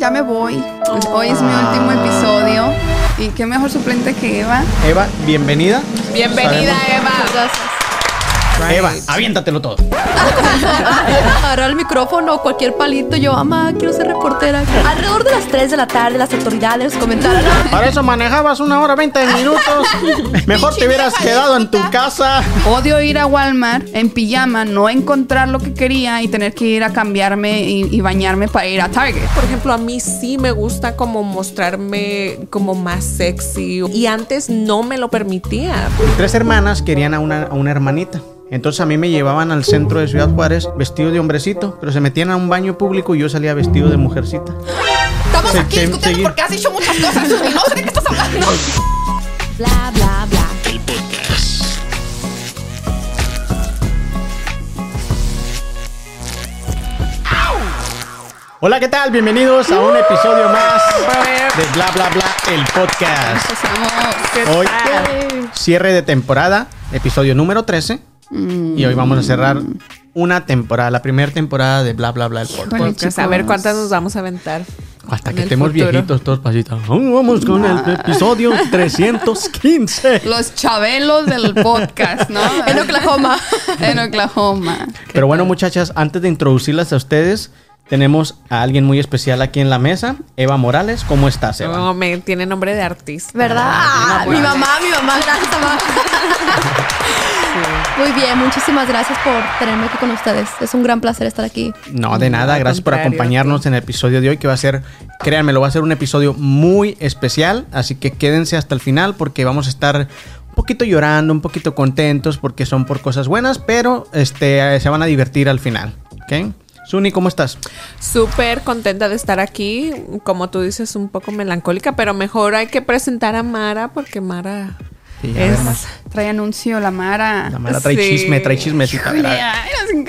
Ya me voy. Hoy es mi último episodio. Y qué mejor suplente que Eva. Eva, bienvenida. Bienvenida, Eva. Eva, aviéntatelo todo. Agarrar el micrófono, cualquier palito, yo, mamá, quiero ser reportera. Alrededor de las 3 de la tarde, las autoridades comentaron. Para eso manejabas una hora 20 minutos. Mejor te hubieras quedado en tu casa. Odio ir a Walmart en pijama, no encontrar lo que quería y tener que ir a cambiarme y, y bañarme para ir a Target. Por ejemplo, a mí sí me gusta como mostrarme como más sexy. Y antes no me lo permitía. Tres hermanas querían a una, a una hermanita. Entonces a mí me llevaban al centro de Ciudad Juárez vestido de hombrecito, pero se metían a un baño público y yo salía vestido de mujercita. Estamos aquí sí, discutiendo porque has dicho muchas cosas y no sé de qué estás hablando. Bla, bla, bla. Hola, ¿qué tal? Bienvenidos a un episodio más de Bla Bla Bla, el podcast. Empezamos. Hoy, cierre de temporada, episodio número 13. Y hoy vamos a cerrar una temporada, la primera temporada de Bla Bla Bla, el podcast. Pues a ver cuántas nos vamos a aventar. Hasta que estemos futuro. viejitos todos pasitos. Vamos con el episodio 315. Los chabelos del podcast, ¿no? En Oklahoma. en Oklahoma. Pero bueno, muchachas, antes de introducirlas a ustedes, tenemos a alguien muy especial aquí en la mesa, Eva Morales. ¿Cómo estás, Eva? No, me tiene nombre de artista. ¿Verdad? Ah, mi mamá, mi mamá, gracias, mamá. Muy bien, muchísimas gracias por tenerme aquí con ustedes. Es un gran placer estar aquí. No, de nada, gracias por acompañarnos en el episodio de hoy, que va a ser, créanme, lo va a ser un episodio muy especial, así que quédense hasta el final porque vamos a estar un poquito llorando, un poquito contentos porque son por cosas buenas, pero este, se van a divertir al final, ¿ok? Suni, ¿cómo estás? Súper contenta de estar aquí. Como tú dices, un poco melancólica, pero mejor hay que presentar a Mara porque Mara Sí, ver, es... Trae anuncio la Mara. La mala trae Sí. chisme, trae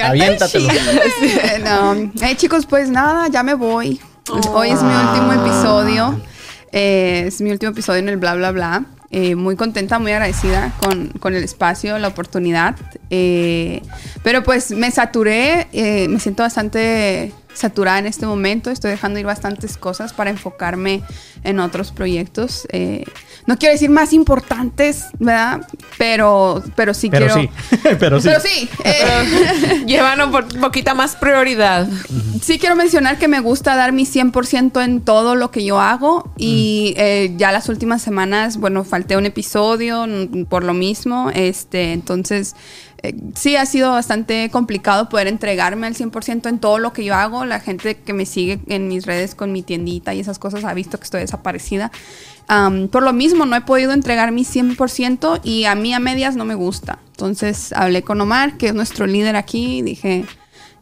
el Aviéntatelo. chisme. no. Hey, chicos, pues nada, ya me voy. Hoy es mi Ah. último episodio. Eh, es mi último episodio en el bla bla bla. Eh, muy contenta, muy agradecida con, con el espacio, la oportunidad. Eh, pero pues me saturé, eh, me siento bastante saturada en este momento. Estoy dejando ir bastantes cosas para enfocarme en otros proyectos. Eh, no quiero decir más importantes, ¿verdad? Pero, pero sí Pero quiero. sí, pero sí. Pero sí, eh, Llevan un po- poquita más prioridad. sí quiero mencionar que me gusta dar mi 100% en todo lo que yo hago y eh, ya las últimas semanas, bueno, falté un episodio por lo mismo, este, entonces eh, sí ha sido bastante complicado poder entregarme al 100% en todo lo que yo hago. La gente que me sigue en mis redes con mi tiendita y esas cosas ha visto que estoy desaparecida. Por lo mismo, no he podido entregar mi 100% y a mí a medias no me gusta. Entonces hablé con Omar, que es nuestro líder aquí, y dije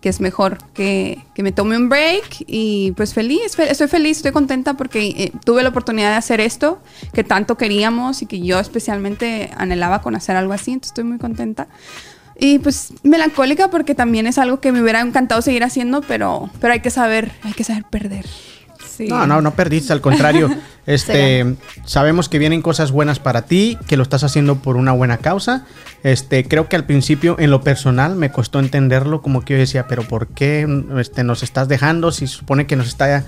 que es mejor que, que me tome un break y pues feliz, fe- estoy feliz, estoy contenta porque eh, tuve la oportunidad de hacer esto que tanto queríamos y que yo especialmente anhelaba con hacer algo así, entonces estoy muy contenta. Y pues melancólica porque también es algo que me hubiera encantado seguir haciendo, pero, pero hay que saber, hay que saber perder. Sí. No, no, no perdiste, al contrario. Este, sabemos que vienen cosas buenas para ti, que lo estás haciendo por una buena causa. Este, creo que al principio, en lo personal, me costó entenderlo, como que yo decía, pero ¿por qué este, nos estás dejando? Si supone que nos está.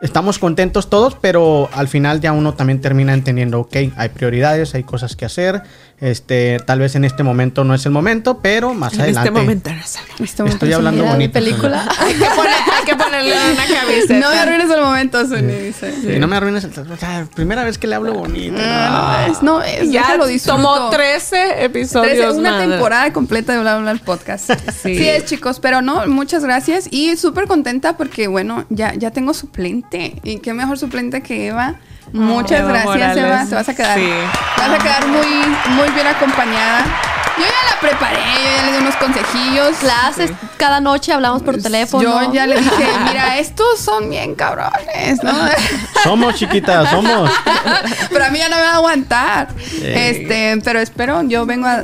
Estamos contentos todos, pero al final ya uno también termina entendiendo, ok, hay prioridades, hay cosas que hacer. Este, tal vez en este momento no es el momento, pero más en adelante. este momento no sabe. Este momento Estoy es hablando bonito. película. Hay que, poner- hay que ponerle una camiseta. No me arruines el momento, Sony, dice. Sí, no me arruines el. o sea, primera vez que le hablo bonito. No, no es, no es, Ya déjalo disfruto. tomó 13 episodios. Trece- una madre. temporada completa de Bla Bla Bla el podcast. Sí. sí. es, chicos, pero no, muchas gracias y súper contenta porque, bueno, ya, ya tengo suplente. Y qué mejor suplente que Eva. Muchas Eva gracias, Morales. Eva. Te vas a quedar, Sí. vas a quedar muy, muy bien acompañada. Yo ya la preparé, yo ya le di unos consejillos. Clases, cada noche hablamos por teléfono. Yo ya le dije, mira, estos son bien cabrones, ¿no? Somos chiquitas, somos. pero a mí ya no me va a aguantar. Este, pero espero, yo vengo a,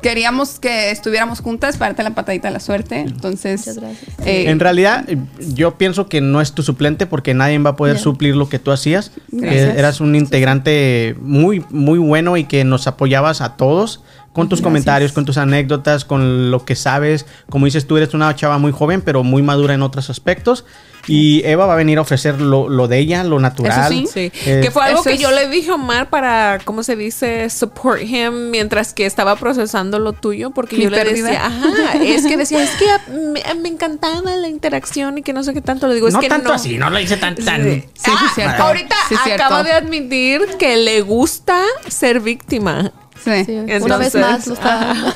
queríamos que estuviéramos juntas para darte la patadita de la suerte. Entonces, Muchas gracias. eh, En realidad, yo pienso que no es tu suplente porque nadie va a poder suplir lo que tú hacías. Gracias. Eras un integrante muy, muy bueno y que nos apoyabas a todos con tus Gracias. comentarios, con tus anécdotas, con lo que sabes. Como dices, tú eres una chava muy joven, pero muy madura en otros aspectos. Y Eva va a venir a ofrecer lo, lo de ella, lo natural. sí. Sí, Eh, que fue algo eso que es- yo le dije a Omar para, ¿cómo se dice? Support him mientras que estaba procesando lo tuyo, porque Mi yo le pérdida. decía, ajá, es que decía, es que me, me encantaba la interacción y que no sé qué tanto. Le digo, es no que tanto no. así, no lo hice tan... tan... Sí. Sí, sí, Ah, cierto. Ahorita Sí, cierto. acaba de admitir que le gusta ser víctima. Sí. Sí, una vez más lo está.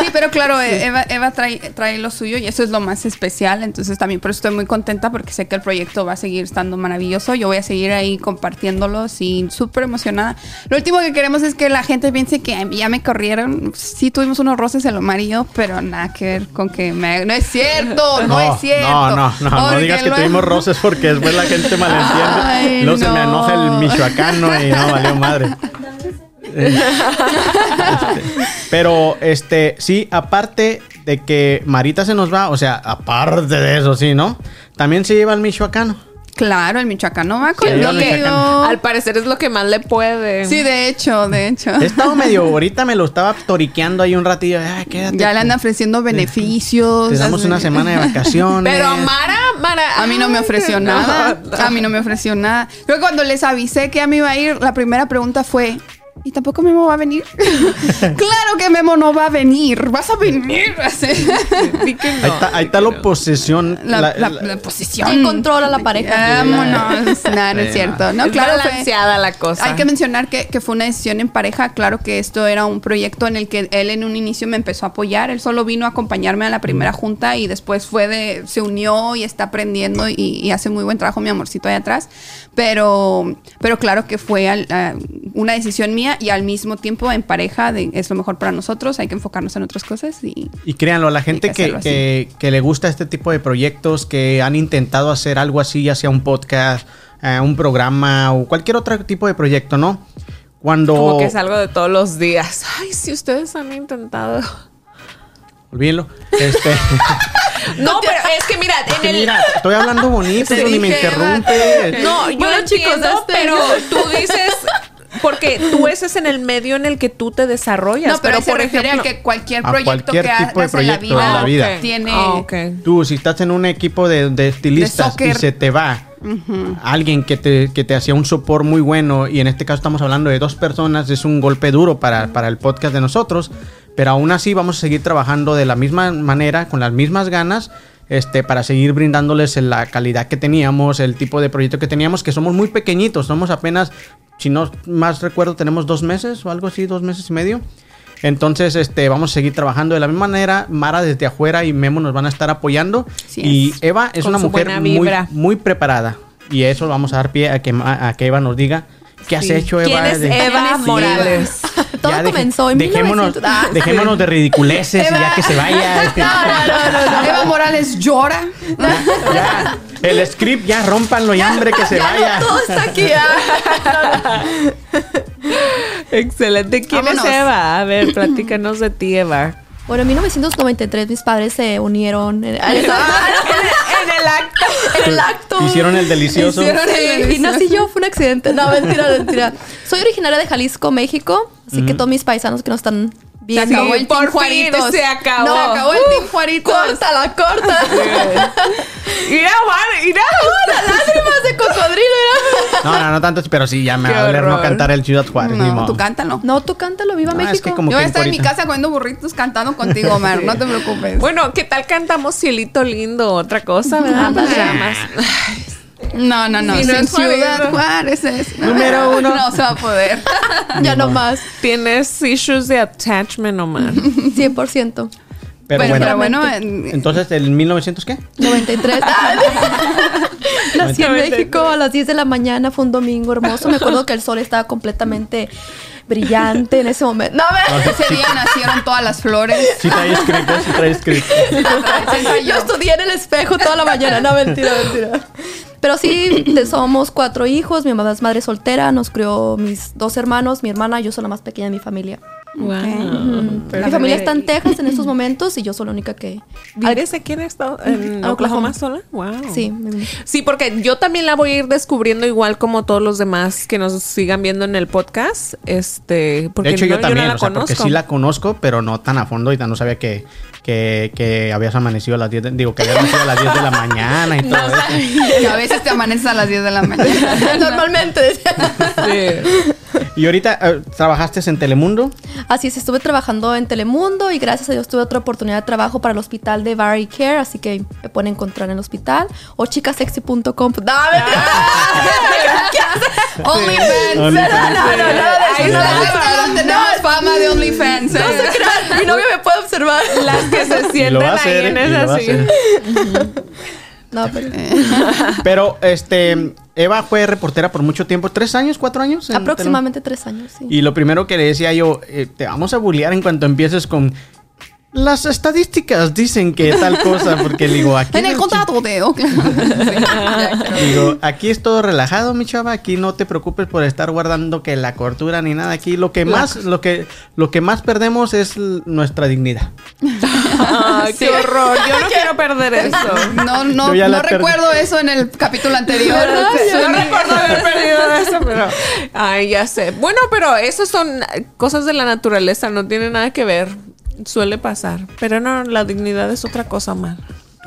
Sí, pero claro, eh, Eva, Eva trae, trae lo suyo y eso es lo más especial. Entonces también por eso estoy muy contenta porque sé que el proyecto va a seguir estando maravilloso. Yo voy a seguir ahí compartiéndolos y súper emocionada. Lo último que queremos es que la gente piense que "Ay, ya me corrieron. Sí tuvimos unos roces el Omar y yo, pero nada que ver con que me... No es cierto, no, es cierto. No, no, no, no digas que luego- tuvimos roces porque después la gente malentiende. Ay, Luego se me no. enoja el michoacano y no valió madre. Pero este, sí, aparte de que Marita se nos va, o sea, aparte de eso, sí, ¿no? También se lleva el michoacano. Claro, el michoacano va conmigo. el michoacano. Al parecer es lo que más le puede. Sí, de hecho, de hecho. He estado medio, ahorita me lo estaba toriqueando ahí un ratillo. Ay, quédate. Ya le andan ofreciendo beneficios. Te damos una semana de vacaciones. Pero Mara, Mara. A mí no me ofreció nada. A mí no me ofreció nada. Creo que cuando les avisé que ya me iba a ir, la primera pregunta fue. ¿Y tampoco Memo va a venir? claro que Memo no va a venir. Vas a venir. No. Ahí está, ahí está la oposición. La, la- la- la-. ¿Quién controla la pareja? Vámonos. Nada, no es cierto. No, es claro, fue- balanceada la cosa. Hay que mencionar que, que fue una decisión en pareja. Claro que esto era un proyecto en el que él en un inicio me empezó a apoyar. Él solo vino a acompañarme a la primera junta y después fue de. se unió y está aprendiendo y, y hace muy buen trabajo, mi amorcito allá atrás. Pero, pero claro que fue al- a- una decisión mía y al mismo tiempo en pareja de, es lo mejor para nosotros. Hay que enfocarnos en otras cosas y. Y créanlo, a la gente que que, hacerlo que, que le gusta este tipo de proyectos, que han intentado hacer algo así, ya sea un podcast, eh, un programa o cualquier otro tipo de proyecto, ¿no? Cuando... Como que es algo de todos los días. Ay, si ustedes han intentado. Olvídenlo. Este, No, pero es que mira, en el. mira, estoy hablando bonito, ni me interrumpe. No, yo Bueno, lo chicos, entiendo, pero tú dices. Porque tú ese es en el medio en el que tú te desarrollas. No, pero, se por refiere ejemplo, a que cualquier a proyecto cualquier que tipo de hagas en la proyecto en la vida, vida. tiene. Ah. Tú, si estás en un equipo de, de estilistas y se te va alguien que te, que te hacía un sopor muy bueno, y en este caso estamos hablando de dos personas, es un golpe duro para, para el podcast de nosotros, pero aún así vamos a seguir trabajando de la misma manera, con las mismas ganas, este, para seguir brindándoles la calidad que teníamos, el tipo de proyecto que teníamos, que somos muy pequeñitos, somos apenas, si no más recuerdo, tenemos dos meses o algo así, dos meses y medio. Entonces, este, vamos a seguir trabajando de la misma manera. Mara desde afuera y Memo nos van a estar apoyando. Y es. Eva es Con una mujer muy, preparada. Y eso vamos a dar pie a que, a que Eva nos diga qué has Sí. hecho, Eva. ¿Quién es de- Eva Sí. Morales? Todo Ya deje- comenzó en dejémonos, 1900. Ah, dejémonos de ridiculeces y ya que se vaya. este, Eva Morales llora. ya, el script ya rompanlo y hambre que se vaya. Todo está aquí. ah. Excelente. ¿Quién Vámonos. es Eva? A ver, platícanos de ti, Eva. Bueno, en 1993 mis padres se unieron en, en el acto. En el acto. Hicieron el delicioso. Hicieron el- Sí, y nací yo, fue un accidente. No, mentira, mentira. Soy originaria de Jalisco, México. Así que todos mis paisanos que nos están Se acabó el por Team fin Juaritos. se acabó. No, se acabó el Team Juaritos. Córtala, corta. Mira, Juan, mira. Las lágrimas de cocodrilo. era. No, no, no tanto, pero sí, ya me Qué va a doler no cantar el Ciudad Juárez. ni No, modo. tú cántalo. No, tú cántalo, viva Ah, México. es que como Yo voy a que estar en mi casa comiendo burritos cantando contigo, Omar. No te preocupes. Bueno, ¿qué tal cantamos Cielito Lindo? Otra cosa, ¿verdad? Nada más. No, no, no. Si no Sin es Ciudad. Juárez es. Número uno. No se va a poder. Ya no más. Tienes issues de attachment, Omar. 100%. Pero Pero, bueno, pero bueno, en- entonces, ¿el 1900 qué? 93. Nací en 93. México a las 10 de la mañana, fue un domingo hermoso. Me acuerdo que el sol estaba completamente brillante en ese momento. No, a ver. ese día nacieron todas las flores. Sí trae escrito, sí trae escrito. Yo estudié en el espejo toda la mañana. No, mentira, mentira. Pero sí, somos cuatro hijos. Mi mamá es madre soltera. Nos crió mis dos hermanos, mi hermana. Yo soy la más pequeña de mi familia. Wow. Mi Pero- familia está en Texas en estos momentos y yo soy la única que... ¿Vives aquí en, Estado- en Oklahoma. Oklahoma sola? Wow. Sí, Sí, porque yo también la voy a ir descubriendo igual como todos los demás que nos sigan viendo en el podcast. Este, porque de hecho, no, yo también, no la o sea, porque sí la conozco, pero no tan a fondo y no sabía que, que, que habías amanecido a las 10, de- digo, que habías amanecido a las 10 de la mañana y todo eso. Y a veces te amaneces a las 10 de la mañana. Normalmente. Sí. Y ahorita eh, trabajaste en Telemundo. Así es, estuve trabajando en Telemundo y gracias a Dios tuve otra oportunidad de trabajo para el hospital de Barry Care, así que me pueden encontrar en el hospital o chicasexy.com. No, OnlyFans. OnlyFans. No, no, no, no, no, no, no, tenemos fama de OnlyFans. ¿eh? Mi novio me puede observar. Las que se sienten ahí en esa. No, pero Pero, este, Eva fue reportera por mucho tiempo, ¿tres años, cuatro años? en aproximadamente tres años, sí. Y lo primero que le decía yo, eh, te vamos a bullear en cuanto empieces con... Las estadísticas dicen que tal cosa, porque digo, aquí... En el no- contrato. Digo, aquí es todo relajado, mi chava. Aquí no te preocupes por estar guardando que la cortura ni nada. Aquí lo que más, lo que, lo que más perdemos es nuestra dignidad. Ay, qué horror. Yo no quiero perder eso. No, no, no recuerdo eso en el capítulo anterior. No recuerdo haber perdido eso, pero. Ay, ya sé. Bueno, pero eso son cosas de la naturaleza, no tiene nada que ver. Suele pasar. Pero no, la dignidad es otra cosa más.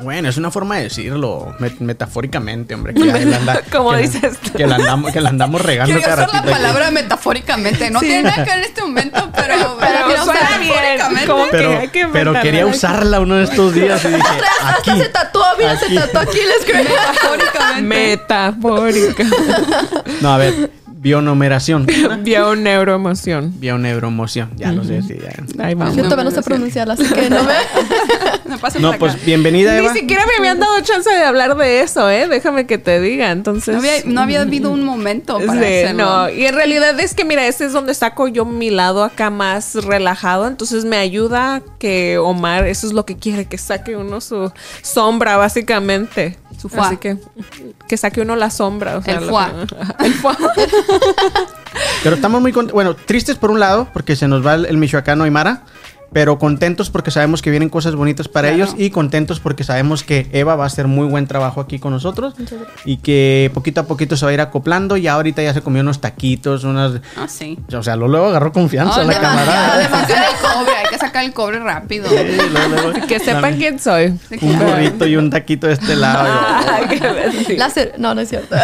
Bueno, es una forma de decirlo met- metafóricamente, hombre. Que ya la anda- Como que la- dices tú. Que la andamos, que la andamos regando cada usar la ratito aquí. palabra metafóricamente. No tiene nada que ver en este momento, pero, Pero quiero usar suena bien, metafóricamente. como- Pero, que hay que pero quería usarla uno de estos días y dije, aquí. Hasta se tatuó, mira, aquí. se tatuó aquí el screen. Metafóricamente. Metafórica. No, a ver, bionumeración. Vio neuroemoción. Bioneuromoción. Ya lo sé, sí, ya. Ahí vamos. Yo todavía no sé pronunciarla, así que no me... Me pasa No, por acá. pues bienvenida, Ni Eva. siquiera me habían dado chance de hablar de eso, ¿eh? Déjame que te diga. Entonces. No había, no había habido un momento para Sí, hacerlo. no, y en realidad es que mira, ese es donde saco yo mi lado acá más relajado, entonces me ayuda que Omar, eso es lo que quiere, que saque uno su sombra básicamente. Su. Así que que saque uno la sombra, o sea, El foie. que- el foie. Pero estamos muy contentos. Bueno, tristes por un lado, porque se nos va el, el michoacano Aymara. Pero contentos porque sabemos que vienen cosas bonitas para Claro. ellos. Y contentos porque sabemos que Eva va a hacer muy buen trabajo aquí con nosotros. Y que poquito a poquito se va a ir acoplando. Ya ahorita ya se comió unos taquitos, unas. Ah, sí. O sea, lo luego agarró confianza No, la camarada. el cobre. Hay que sacar el cobre rápido. Sí, luego, luego. que sepan Dame quién soy. Un burrito y un taquito de este lado. Ay, qué No, no es cierto.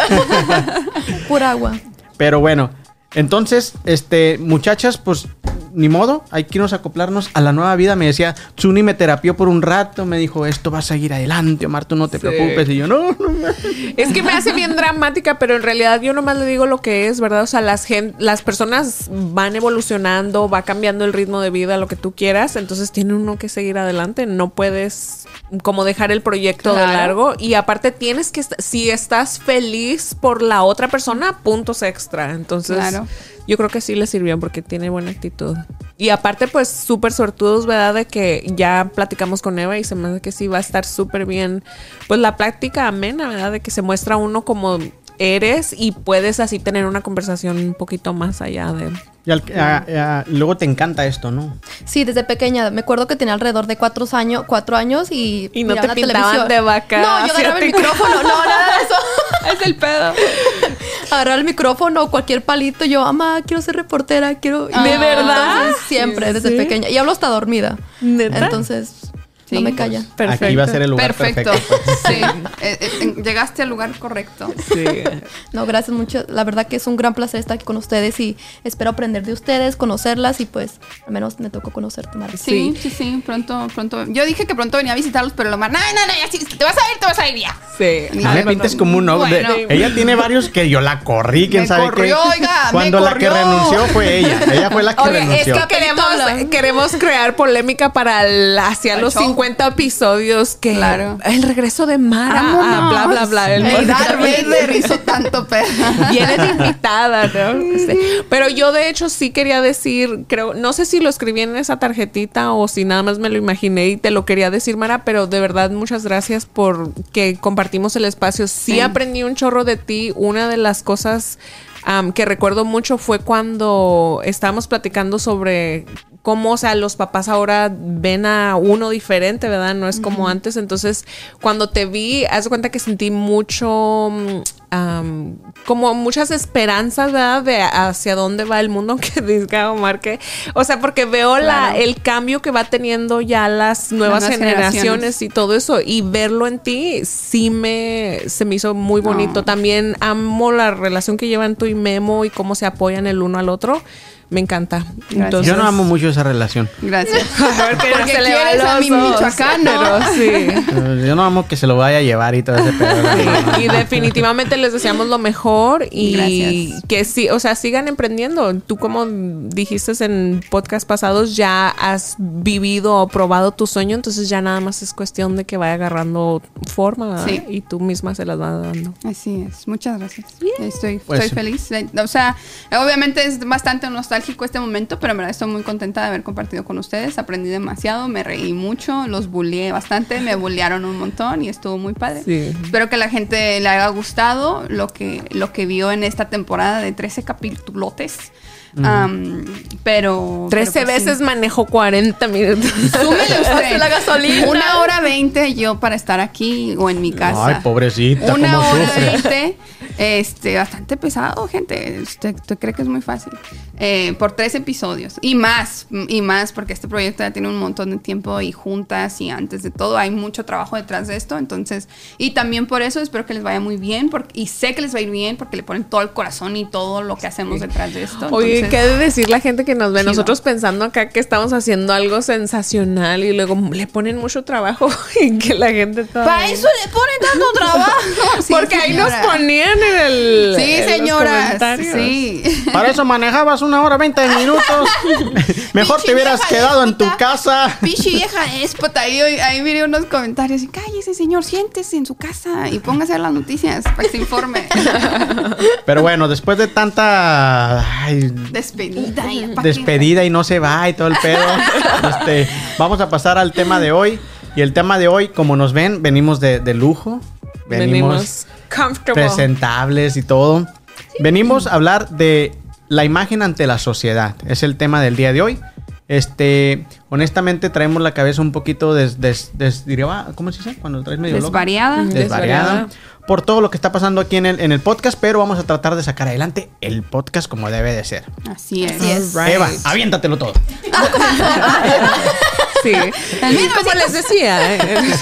Pura agua. Pero bueno, entonces, este, muchachas, pues ni modo, hay que irnos a acoplarnos a la nueva vida. Me decía, Chuni me terapió por un rato, me dijo, esto va a seguir adelante, Omar, tú no te Sí. preocupes. Y yo, no, no, no. Es que me hace bien dramática, pero en realidad yo nomás le digo lo que es, ¿verdad? O sea, las, gen- las personas van evolucionando, va cambiando el ritmo de vida, lo que tú quieras, entonces tiene uno que seguir adelante, no puedes como dejar el proyecto de largo y aparte tienes que, si estás feliz por la otra persona, puntos extra, entonces Claro. yo creo que sí le sirvió porque tiene buena actitud. Y aparte, pues súper sortudos, ¿verdad? De que ya platicamos con Eva y se me hace que sí va a estar súper bien. Pues la práctica amena, ¿verdad? De que se muestra uno como eres y puedes así tener una conversación un poquito más allá de... Y al- a- a- luego te encanta esto, ¿no? Sí, desde pequeña. Me acuerdo que tenía alrededor de cuatro años, cuatro años y... Y no te la pintaban televisión. de vaca No, yo agarraba el micrófono. No, nada de eso. Es el pedo. Agarraba el micrófono o cualquier palito. Yo, mamá, quiero ser reportera, quiero... Ah. ¿De verdad? Entonces, siempre, desde Sí. pequeña. Y hablo hasta dormida. ¿Neta? Entonces, no Sí. me calla. Perfecto. Aquí va a ser el lugar Perfecto. perfecto. pues. Sí. Eh, eh, llegaste al lugar correcto. Sí. No, gracias mucho. La verdad que es un gran placer estar aquí con ustedes y espero aprender de ustedes, conocerlas y pues al menos me tocó conocerte, Mara. Sí, sí, sí, pronto, pronto. Yo dije que pronto venía a visitarlos, pero lo más, no, no, no, ya, sí, te vas a ir, te vas a ir ya. Sí. No me pintes como un Bueno. ella tiene varios que yo la corrí, quién Me sabe corrió, qué. oiga, me Cuando la que renunció fue ella. Ella fue la que Oye, es renunció. que queremos, queremos crear polémica para el- hacia El los show. 50 episodios que Claro. el regreso de Mara, Vámonos. ah, bla bla bla. El Ey, podcast. Darth Vader hizo tanto pedo. Vienes de invitada, ¿no? Sí. Pero yo de hecho sí quería decir, creo, no sé si lo escribí en esa tarjetita o si nada más me lo imaginé y te lo quería decir, Mara, pero de verdad muchas gracias por que compartimos el espacio. Sí, Sí. aprendí un chorro de ti. Una de las cosas que recuerdo mucho fue cuando estábamos platicando sobre cómo, o sea, los papás ahora ven a uno diferente, ¿verdad? No es como antes. Entonces, cuando te vi, haz de cuenta que sentí mucho, mm, como muchas esperanzas, ¿verdad? De hacia dónde va el mundo, que diga Omar que, o sea, porque veo la, el cambio que va teniendo ya las nuevas generaciones, generaciones. y todo eso y verlo en ti sí me se me hizo muy bonito. No. También amo la relación que llevan tú y Memo y cómo se apoyan el uno al otro. Me encanta. Entonces, Yo no amo mucho esa relación. Gracias. Porque Porque se le va quieres a mi michoacano. pero sí. Yo no amo que se lo vaya a llevar y todo ese pedo. Y definitivamente les deseamos lo mejor y Gracias. que sí, o sea, sigan emprendiendo. Tú como dijiste en podcast pasados, ya has vivido o probado tu sueño, entonces ya nada más es cuestión de que vaya agarrando forma y tú misma se las vas dando. Así es, muchas gracias. Estoy, Pues estoy feliz. O sea, obviamente es bastante nostálgico este momento, pero en verdad estoy muy contenta de haber compartido con ustedes. Aprendí demasiado, me reí mucho, los bulleé bastante, me bullearon un montón y estuvo muy padre. Sí. Espero que la gente le haya gustado lo que, lo que vio en esta temporada de 13 capítulos. Am, pero. 13 pero pues sí. veces manejo 40 minutos. Súmele usted. La gasolina. Una hora veinte yo para estar aquí o en mi casa. Ay, pobrecita, Una cómo hora sufre. veinte. Este, bastante pesado, gente. ¿Usted, usted cree que es muy fácil? Eh, por tres episodios. Y más, y más, porque este proyecto ya tiene un montón de tiempo y juntas y antes de todo. Hay mucho trabajo detrás de esto. Entonces, y también por eso espero que les vaya muy bien. Porque, y sé que les va a ir bien porque le ponen todo el corazón y todo lo que hacemos detrás de esto. Oye, Entonces, ¿qué ha de decir la gente que nos ve? chido. Nosotros pensando acá que estamos haciendo algo sensacional y luego le ponen mucho trabajo y que la gente. Para eso le ponen tanto trabajo. Sí, Porque ahí nos señora. ponían en el. Sí, en los señoras. comentarios. Sí. Para eso manejabas una hora veinte minutos. Mejor te hubieras quedado en tu casa. Pichi vieja déspota. Ahí, ahí miré unos comentarios y cállese, señor, siéntese en su casa y póngase a las noticias para que se informe. Pero bueno, después de tanta ay, Despedida. y despedida y no se va y todo el pedo, este, vamos a pasar al tema de hoy. Y el tema de hoy, como nos ven, venimos de, de lujo. Venimos, Venimos comfortable. presentables y todo. Venimos a hablar de la imagen ante la sociedad. Es el tema del día de hoy. Este, honestamente traemos la cabeza un poquito des, des- des- diría, ¿cómo se dice? Cuando traes medio. Desvariada. desvariada Desvariada. por todo lo que está pasando aquí en el, en el podcast, pero vamos a tratar de sacar adelante el podcast como debe de ser. Así es. Así es. Right. Eva, aviéntatelo todo. Sí. Como les decía. eh,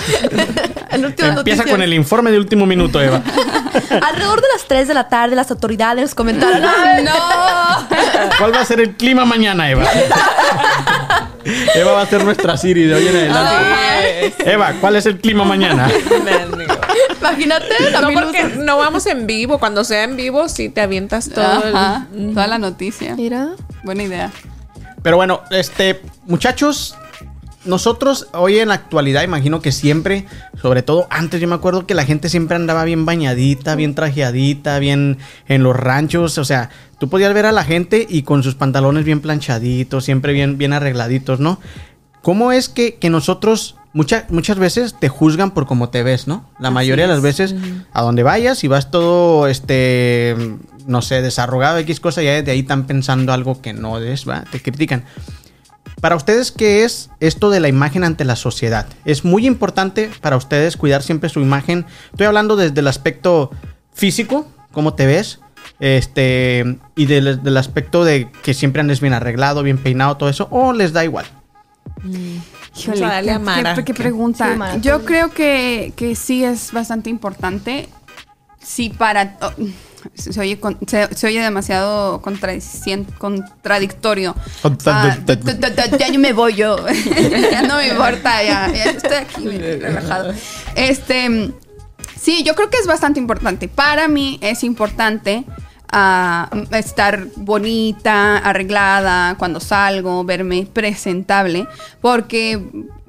En últimas Empieza con el informe de último minuto, Eva. Alrededor de las 3 de la tarde, las autoridades comentaron. ¡Ay, no! ¿Cuál va a ser el clima mañana, Eva? Eva va a ser nuestra Siri de hoy en adelante. Eva, ¿cuál es el clima mañana? Imagínate, No, porque no vamos en vivo. Cuando sea en vivo, sí te avientas todo. el-. Toda la noticia. Mira. Buena idea. Pero bueno, este, muchachos, nosotros hoy en la actualidad, imagino que siempre, sobre todo antes, yo me acuerdo que la gente siempre andaba bien bañadita, bien trajeadita, bien en los ranchos. O sea, tú podías ver a la gente y con sus pantalones bien planchaditos, siempre bien, bien arregladitos, ¿no? ¿Cómo es que, que nosotros mucha- muchas veces te juzgan por cómo te ves, ¿no? La mayoría de las veces, a donde vayas y vas todo, este, no sé, desarrugado, X cosa, ya de ahí están pensando algo que no es, ¿va? Te critican. Para ustedes, ¿qué es esto de la imagen ante la sociedad? Es muy importante para ustedes cuidar siempre su imagen. Estoy hablando desde el aspecto físico, cómo te ves, este, y del, del aspecto de que siempre andes bien arreglado, bien peinado, todo eso, o les da igual. A darle a qué- Mara. qué- qué pregunta. Sí, Mara, Yo creo que, que sí es bastante importante. Sí, para. oh, se, oye, con- se, se oye demasiado contradictorio. Ah, ya yo me voy yo. ya no me importa, ya, ya estoy aquí relajado. Este. Sí, yo creo que es bastante importante. Para mí es importante ah, estar bonita, arreglada cuando salgo, verme presentable, porque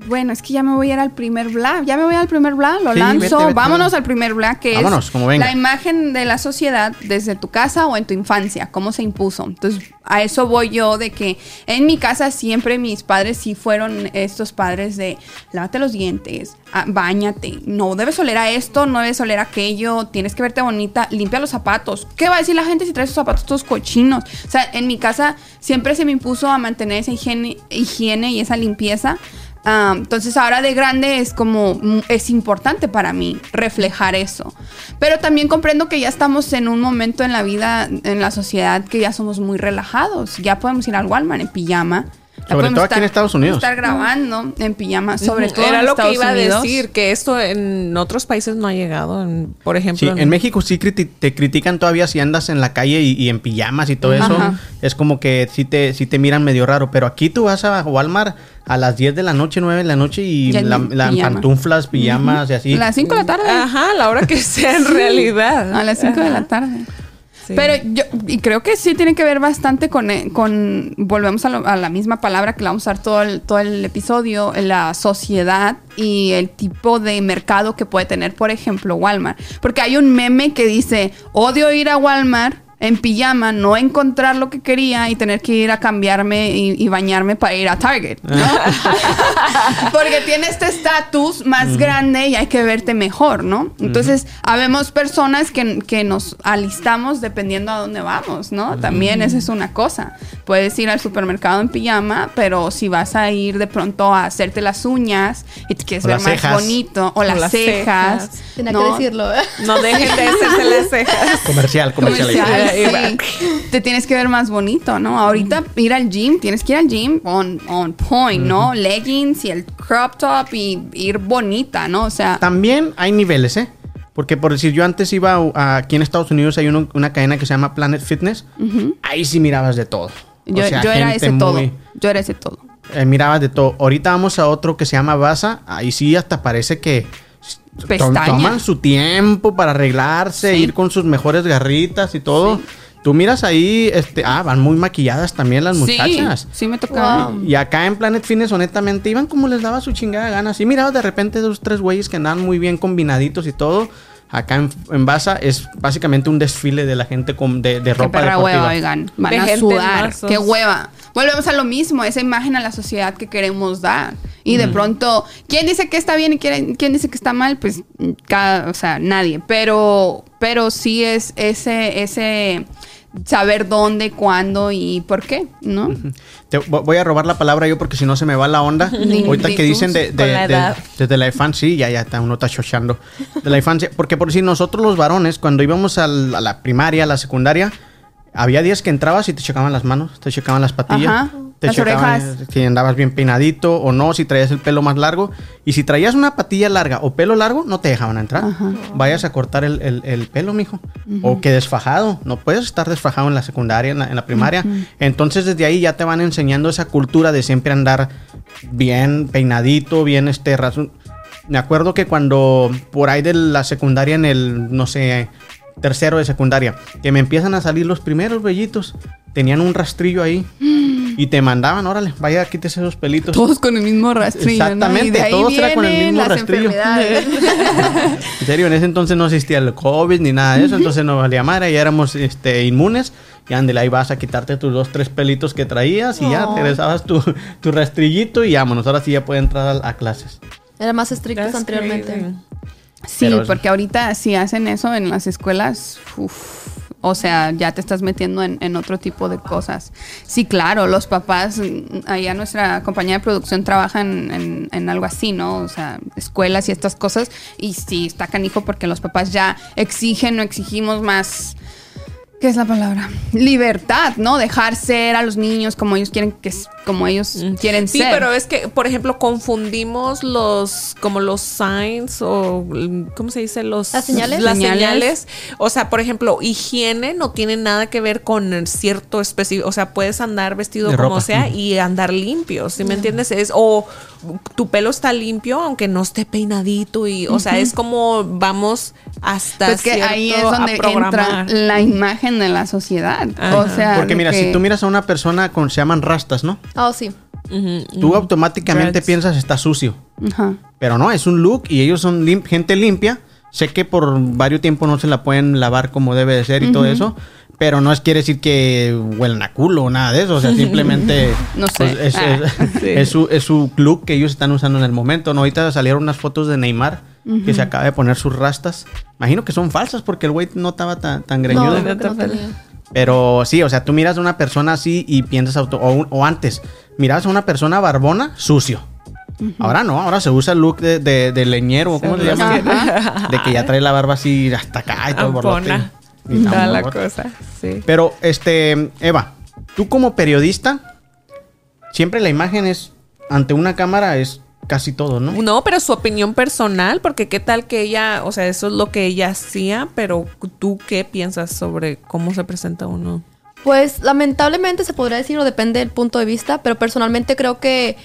bueno, es que ya me voy a ir al primer Black, ya me voy al primer Black, lo Sí, lanzo, vete, vete, vámonos vete. al primer Black, que Vámonos, es como venga. la imagen de la sociedad desde tu casa o en tu infancia, cómo se impuso. Entonces, a eso voy yo de que en mi casa siempre mis padres sí fueron estos padres de lávate los dientes, ah, bañate, no debes oler a esto, no debes oler a aquello, tienes que verte bonita, limpia los zapatos. ¿Qué va a decir la gente si traes tus zapatos todos cochinos? O sea, en mi casa siempre se me impuso a mantener esa higiene, higiene y esa limpieza. Ah, entonces ahora de grande es como, mm, es importante para mí reflejar eso. Pero también comprendo que ya estamos en un momento en la vida, en la sociedad, que ya somos muy relajados. Ya podemos ir al Walmart en pijama. Sobre todo aquí en Estados Unidos. Estar grabando en pijama, sobre todo Era en lo que Estados iba a Unidos. decir, que esto en otros países no ha llegado. en- por ejemplo, Sí, en México sí criti- te critican todavía si andas en la calle y, y en pijamas y todo eso. Ajá. Es como que sí te, sí te miran medio raro. Pero aquí tú vas a Walmart a las 10 de la noche, 9 de la noche y Ya en la, la- en pijama. pantuflas, pijamas y así. A las 5 de la tarde. Ajá, a la hora que sea en realidad. A las 5 de la tarde. Pero yo, y creo que sí tiene que ver bastante con, eh, con volvemos a, lo- a la misma palabra que la vamos a usar todo el, todo el episodio, la sociedad y el tipo de mercado que puede tener, por ejemplo, Walmart. Porque hay un meme que dice, odio ir a Walmart en pijama, no encontrar lo que quería y tener que ir a cambiarme y, y bañarme para ir a Target. ¿no? Porque tiene este estatus más grande y hay que verte mejor, ¿no? Entonces, habemos personas que, que nos alistamos dependiendo a dónde vamos, ¿no? También esa es una cosa. Puedes ir al supermercado en pijama, pero si vas a ir de pronto a hacerte las uñas y te quieres O ver más cejas. bonito, o, las, las cejas. cejas. Tenía ¿no? que decirlo. ¿eh? No dejen de hacerse las cejas. Comercial, comercial. Comercial, sí. Te tienes que ver más bonito, ¿no? Ahorita ir al gym, tienes que ir al gym on, on point, ¿no? Leggings y el crop top y ir bonita, ¿no? O sea, También hay niveles, ¿eh? Porque por decir, yo antes iba a- a- aquí en Estados Unidos hay uno- una cadena que se llama Planet Fitness. Ahí sí mirabas de todo. O yo, sea, yo era ese todo. Yo era ese todo. eh, mirabas de todo. Ahorita vamos a otro que se llama Baza. Ahí sí hasta parece que toman su tiempo para arreglarse, Sí. ir con sus mejores garritas y todo. Sí. Tú miras ahí, este, ah, van muy maquilladas también las muchachas. Sí, sí me tocaba. Wow. Y acá en Planet Fitness, honestamente, iban como les daba su chingada gana. Sí, mirabas de repente dos, tres güeyes que andaban muy bien combinaditos y todo. Acá en, en Baza es básicamente un desfile de la gente con, de, de Qué ropa perra deportiva. hueva, oigan. Van De a sudar. Qué hueva. Volvemos a lo mismo, esa imagen a la sociedad que queremos dar. Y de pronto, ¿quién dice que está bien y quién, quién dice que está mal? Pues cada, o sea, nadie. Pero, pero sí es ese, ese saber dónde, cuándo y por qué, ¿no? Te vo- voy a robar la palabra yo porque si no se me va la onda. Ahorita que dicen de, de- la de- desde la infancia, sí, ya, ya está, uno está chochando. De la infancia, porque por si nosotros los varones, cuando íbamos al- a la primaria, a la secundaria, había días que entrabas y te checaban las manos, te checaban las patillas, Ajá, te las checaban orejas. si andabas bien peinadito o no, si traías el pelo más largo. Y si traías una patilla larga o pelo largo, no te dejaban entrar. Vayas a cortar el, el- el pelo, mijo. O que desfajado. No puedes estar desfajado en la secundaria, en la, en la primaria. Entonces desde ahí ya te van enseñando esa cultura de siempre andar bien peinadito, bien este raso- Me acuerdo que cuando por ahí de la secundaria en el, no sé, tercero de secundaria, que me empiezan a salir los primeros vellitos, tenían un rastrillo ahí y te mandaban, órale, vaya, quítese esos pelitos. Todos con el mismo rastrillo. ¿no? Exactamente, Y de ahí todos era con el mismo rastrillo. En serio, en ese entonces no existía el COVID ni nada de eso, entonces no valía madre, ya éramos este, inmunes. Y ándale, ahí vas a quitarte tus dos, tres pelitos que traías y ya te regresabas tu, tu rastrillito y vámonos. Ahora sí ya puede entrar a, a clases. Eran más estrictos That's anteriormente. crazy. Sí, Pero porque ahorita si hacen eso en las escuelas, uf, o sea, ya te estás metiendo en, en otro tipo de cosas. Sí, claro, los papás, mm, allá nuestra compañía de producción trabaja en, en- en algo así, ¿no? O sea, escuelas y estas cosas. Y sí, está canijo porque los papás ya exigen o exigimos más... ¿Qué es la palabra? Libertad, ¿no? Dejar ser a los niños como ellos quieren que como ellos quieren Sí, ser. pero es que, por ejemplo, confundimos los, como los signs o, ¿cómo se dice? Los, ¿Las señales? Las Señales. señales. O sea, por ejemplo, higiene no tiene nada que ver con cierto específico. O sea, puedes andar vestido De como ropa. sea y andar limpio, ¿sí me entiendes? Es, o tu pelo está limpio aunque no esté peinadito y, o sea, es como vamos hasta Pues que cierto ahí es donde entra la imagen de la sociedad. Ajá. O sea, Porque mira, que- si tú miras a una persona con, se llaman rastas, ¿no? Oh, sí. tú automáticamente Dreads. piensas está sucio. Ajá. Pero no, es un look y ellos son lim- gente limpia. Sé que por varios tiempos no se la pueden lavar como debe de ser y todo eso. Pero no es quiere decir que huelan a culo o nada de eso. O sea, simplemente No sé. pues, es, Ah, es- sí. es su, es su look que ellos están usando en el momento. ¿no? Ahorita salieron unas fotos de Neymar que se acaba de poner sus rastas. Imagino que son falsas porque el güey no estaba tan, tan greñudo. No, no. Pero sí, o sea, tú miras a una persona así y piensas auto o, antes, mirabas a una persona barbona sucio. Ahora no, ahora se usa el look de, de- de leñero, ¿cómo se llama? Ajá. De que ya trae la barba así hasta acá y todo borlote. Ampona. Tan Toda la borlote. cosa. Sí. Pero, este, Eva, tú como periodista, siempre la imagen es, ante una cámara es casi todo, ¿no? No, pero su opinión personal, porque qué tal que ella, o sea, eso es lo que ella hacía, pero tú qué piensas sobre cómo se presenta uno. Pues lamentablemente se podría decir, o depende del punto de vista, pero personalmente creo que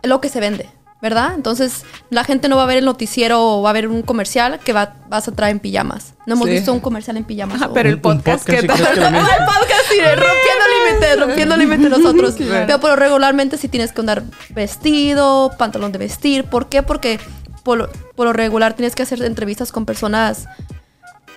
es lo que se vende, ¿verdad? Entonces la gente no va a ver el noticiero o va a ver un comercial que va, vas a traer en pijamas. No hemos Sí. visto un comercial en pijamas. Ah, o- pero el podcast, podcast, ¿qué ¿sí tal? el podcast, sí, rompiendo límites, rompiendo límites nosotros. Pero por lo regularmente sí tienes que andar vestido, pantalón de vestir. ¿Por qué? Porque por lo, por lo regular tienes que hacer entrevistas con personas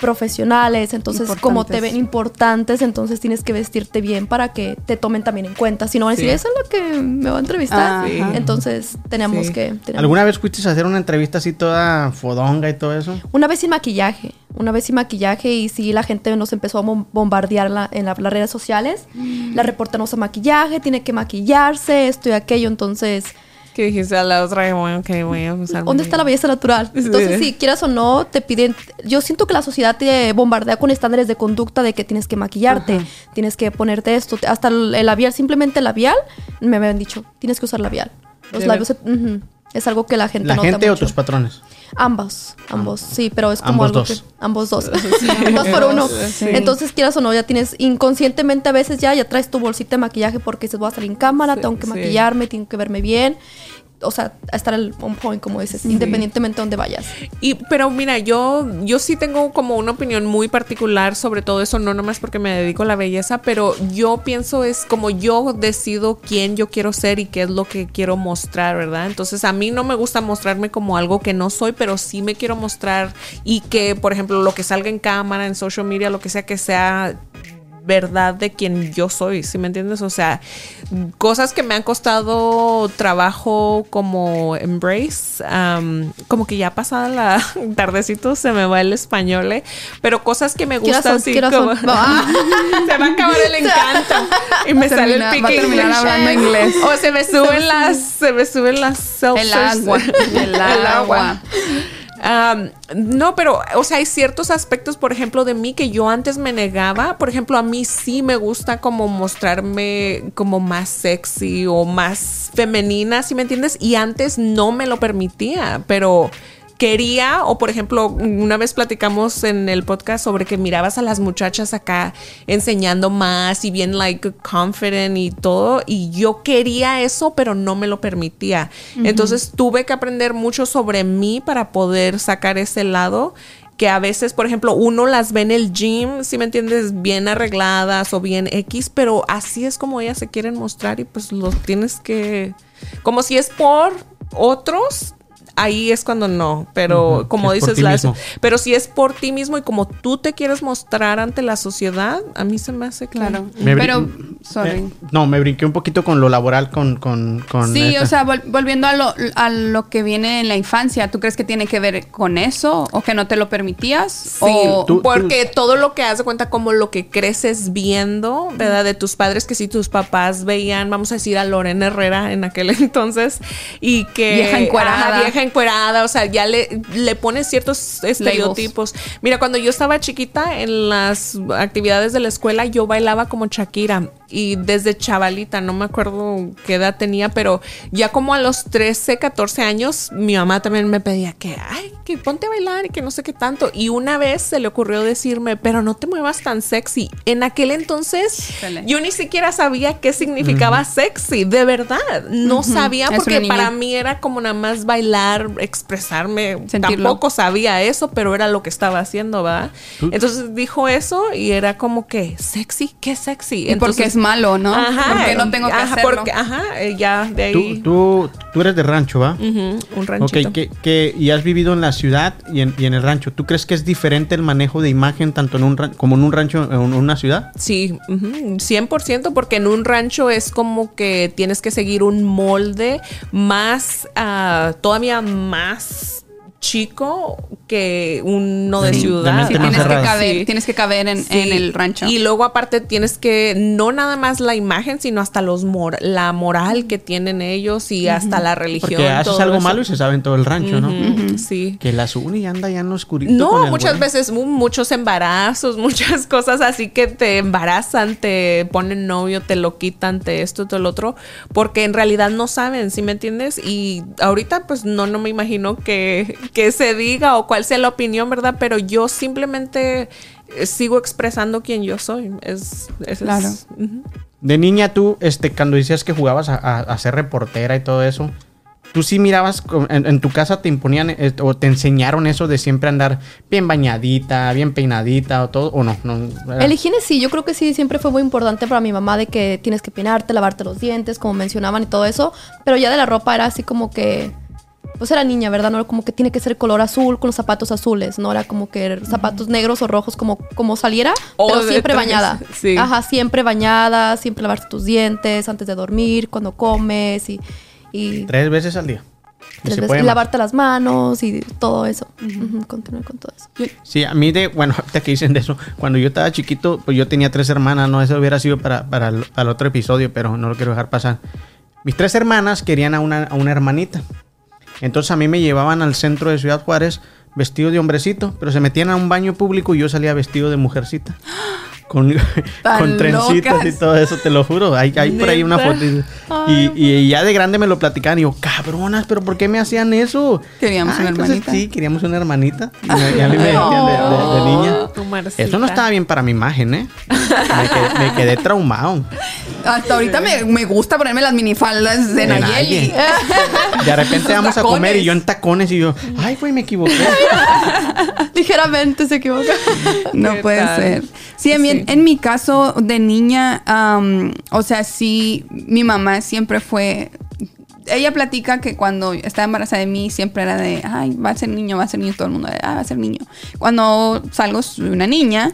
profesionales, entonces como te ven importantes, entonces tienes que vestirte bien para que te tomen también en cuenta. Si no van a decir, Sí. eso es lo que me va a entrevistar. Ajá. Entonces tenemos Sí. que... tenemos- ¿Alguna vez fuiste a hacer una entrevista así toda fodonga y todo eso? Una vez sin maquillaje, una vez sin maquillaje y sí la gente nos empezó a bom- bombardear la- en la- las redes sociales. La reportera no usa maquillaje, tiene que maquillarse, esto y aquello, entonces... Que dijiste a la otra, bueno, que voy a usar. ¿Dónde está la belleza natural? Entonces, Sí. si quieras o no, te piden... Yo siento que la sociedad te bombardea con estándares de conducta de que tienes que maquillarte, tienes que ponerte esto, hasta el, el labial, simplemente el labial, me habían dicho, tienes que usar labial. Los ¿De labios... es algo que la gente ¿La nota gente o mucho. tus patrones? Ambos, ambos, sí, pero es como Ambos algo dos. que ambos dos, dos por uno. Sí. Entonces quieras o no, ya tienes inconscientemente a veces ya ya traes tu bolsita de maquillaje porque dices voy a salir en cámara, Sí, tengo que sí. maquillarme, tengo que verme bien, o sea, a estar al on point como dices, independientemente de donde vayas. Y, pero mira, yo, yo sí tengo como una opinión muy particular sobre todo eso, no nomás porque me dedico a la belleza, pero yo pienso es como yo decido quién yo quiero ser y qué es lo que quiero mostrar, ¿verdad? Entonces a mí no me gusta mostrarme como algo que no soy, pero sí me quiero mostrar y que, por ejemplo, lo que salga en cámara, en social media, lo que sea, que sea verdad de quien yo soy, ¿sí me entiendes? O sea, cosas que me han costado trabajo como embrace, am, como que ya pasada la tardecito se me va el español, ¿eh? pero cosas que me gustan así como... Ah. se va a acabar el encanto y me sale el Termina- pique terminar English. hablando inglés. O se me suben las, se me suben las seltzers. El agua. El agua. No, pero, o sea, hay ciertos aspectos, por ejemplo, de mí que yo antes me negaba. Por ejemplo, a mí sí me gusta como mostrarme como más sexy o más femenina, ¿sí me entiendes? Y antes no me lo permitía, pero quería, o por ejemplo, una vez platicamos en el podcast sobre que mirabas a las muchachas acá enseñando más y bien like confident y todo, y yo quería eso, pero no me lo permitía. Entonces tuve que aprender mucho sobre mí para poder sacar ese lado que a veces, por ejemplo, uno las ve en el gym, si me entiendes, bien arregladas o bien X, pero así es como ellas se quieren mostrar y pues los tienes que, como si es por otros, ahí es cuando no, pero como dices, mismo. pero si es por ti mismo y como tú te quieres mostrar ante la sociedad, a mí se me hace Claro. Me Pero, sorry. Eh, no, me brinqué un poquito con lo laboral, con... con, con Sí, esta. o sea, vol- volviendo a lo, a lo que viene en la infancia, ¿tú crees que tiene que ver con eso o que no te lo permitías? Sí, o, tú- porque todo lo que hace cuenta como lo que creces viendo, ¿verdad? De tus padres, que si tus papás veían, vamos a decir, a Lorena Herrera en aquel entonces, y que... Vieja encuerada. Ajá, vieja encuerada, o sea, ya le, le pones ciertos estereotipos. Mira, cuando yo estaba chiquita, en las actividades de la escuela, yo bailaba como Shakira. Y desde chavalita, no me acuerdo qué edad tenía, pero ya como a los 13, 14 años, mi mamá también me pedía que, ay, que ponte a bailar y que no sé qué tanto. Y una vez se le ocurrió decirme, pero no te muevas tan sexy. En aquel entonces, yo ni siquiera sabía qué significaba sexy, de verdad. No sabía Es porque para mí era como nada más bailar, expresarme. Sentirlo. Tampoco sabía eso, pero era lo que estaba haciendo, ¿verdad? Entonces dijo eso y era como que, sexy, qué sexy. y porque Entonces, es malo, ¿no? porque no tengo que ajá, hacerlo. porque- ajá, eh, ya de ahí. tú, tú eres de rancho, ¿va? Ujú, un ranchito. Ok, que, que- y has vivido en la ciudad y en, y en el rancho. ¿Tú crees que es diferente el manejo de imagen tanto en un ran- como en un rancho en una ciudad? Sí, ujú, 100%, porque en un rancho es como que tienes que seguir un molde más, ah, todavía más chico que uno de Sí, ciudad. Sí, tienes que caber, Sí. tienes que caber en, Sí. en el rancho. Y luego aparte tienes que, no nada más la imagen, sino hasta los mor- la moral que tienen ellos y hasta la religión. Porque haces algo eso. malo y se sabe en todo el rancho, ¿no? Sí. Que la Zuni anda ya en lo oscurito. No, con el muchas güey. veces mu- muchos embarazos, muchas cosas así que te embarazan, te ponen novio, te lo quitan, te esto, te lo otro, porque en realidad no saben, ¿sí me entiendes? Y ahorita pues no, no me imagino que, que se diga o cuál sea la opinión, ¿verdad? Pero yo simplemente eh, sigo expresando quién yo soy. Es, es Claro. es-. De niña tú, este, cuando decías que jugabas a, a- a ser reportera y todo eso, tú sí mirabas, en, en tu casa te imponían eh, o te enseñaron eso de siempre andar bien bañadita, bien peinadita o todo, o no. no era- El higiene sí, yo creo que sí, siempre fue muy importante para mi mamá de que tienes que peinarte, lavarte los dientes, como mencionaban y todo eso, pero ya de la ropa era así como que, pues era niña, ¿verdad? No era como que tiene que ser color azul con los zapatos azules, no era como que zapatos negros o rojos como, como saliera, O pero siempre trajes, bañada. sí. Ajá, siempre bañada, siempre lavarte tus dientes antes de dormir, cuando comes y... y Tres veces al día. Tres veces- y lavarte las manos y todo eso. Ujú, continuar con todo eso. Sí, a mí de, bueno, ahorita que dicen de eso, cuando yo estaba chiquito, pues yo tenía tres hermanas, no, eso hubiera sido para, para, el, para el otro episodio, pero no lo quiero dejar pasar. Mis tres hermanas querían a una, a una hermanita. Entonces a mí me llevaban al centro de Ciudad Juárez vestido de hombrecito, pero se metían a un baño público y yo salía vestido de mujercita. Con, con trencitas locas. y todo eso, te lo juro. Hay, hay por ahí una foto. Y, y- y ya de grande me lo platicaban. Y yo, cabronas, ¿pero por qué me hacían eso? Queríamos una pues, hermanita. Sí, queríamos una hermanita. Y me- y a mí me decían de- de- de niña. Eso no estaba bien para mi imagen, ¿eh? Me quedé, me quedé traumado. Hasta ahorita me, me gusta ponerme las minifaldas de De Nayeli. De repente vamos a comer y yo en tacones y yo, ay, güey, me equivoqué. Ligeramente se equivoca. No ¿Qué puede tal? ser. Sí, en, mi- en mi caso de niña, am, o sea, sí, mi mamá siempre fue. Ella platica que cuando estaba embarazada de mí siempre era de, ay, va a ser niño, va a ser niño, todo el mundo, de, ah, va a ser niño. Cuando salgo soy una niña.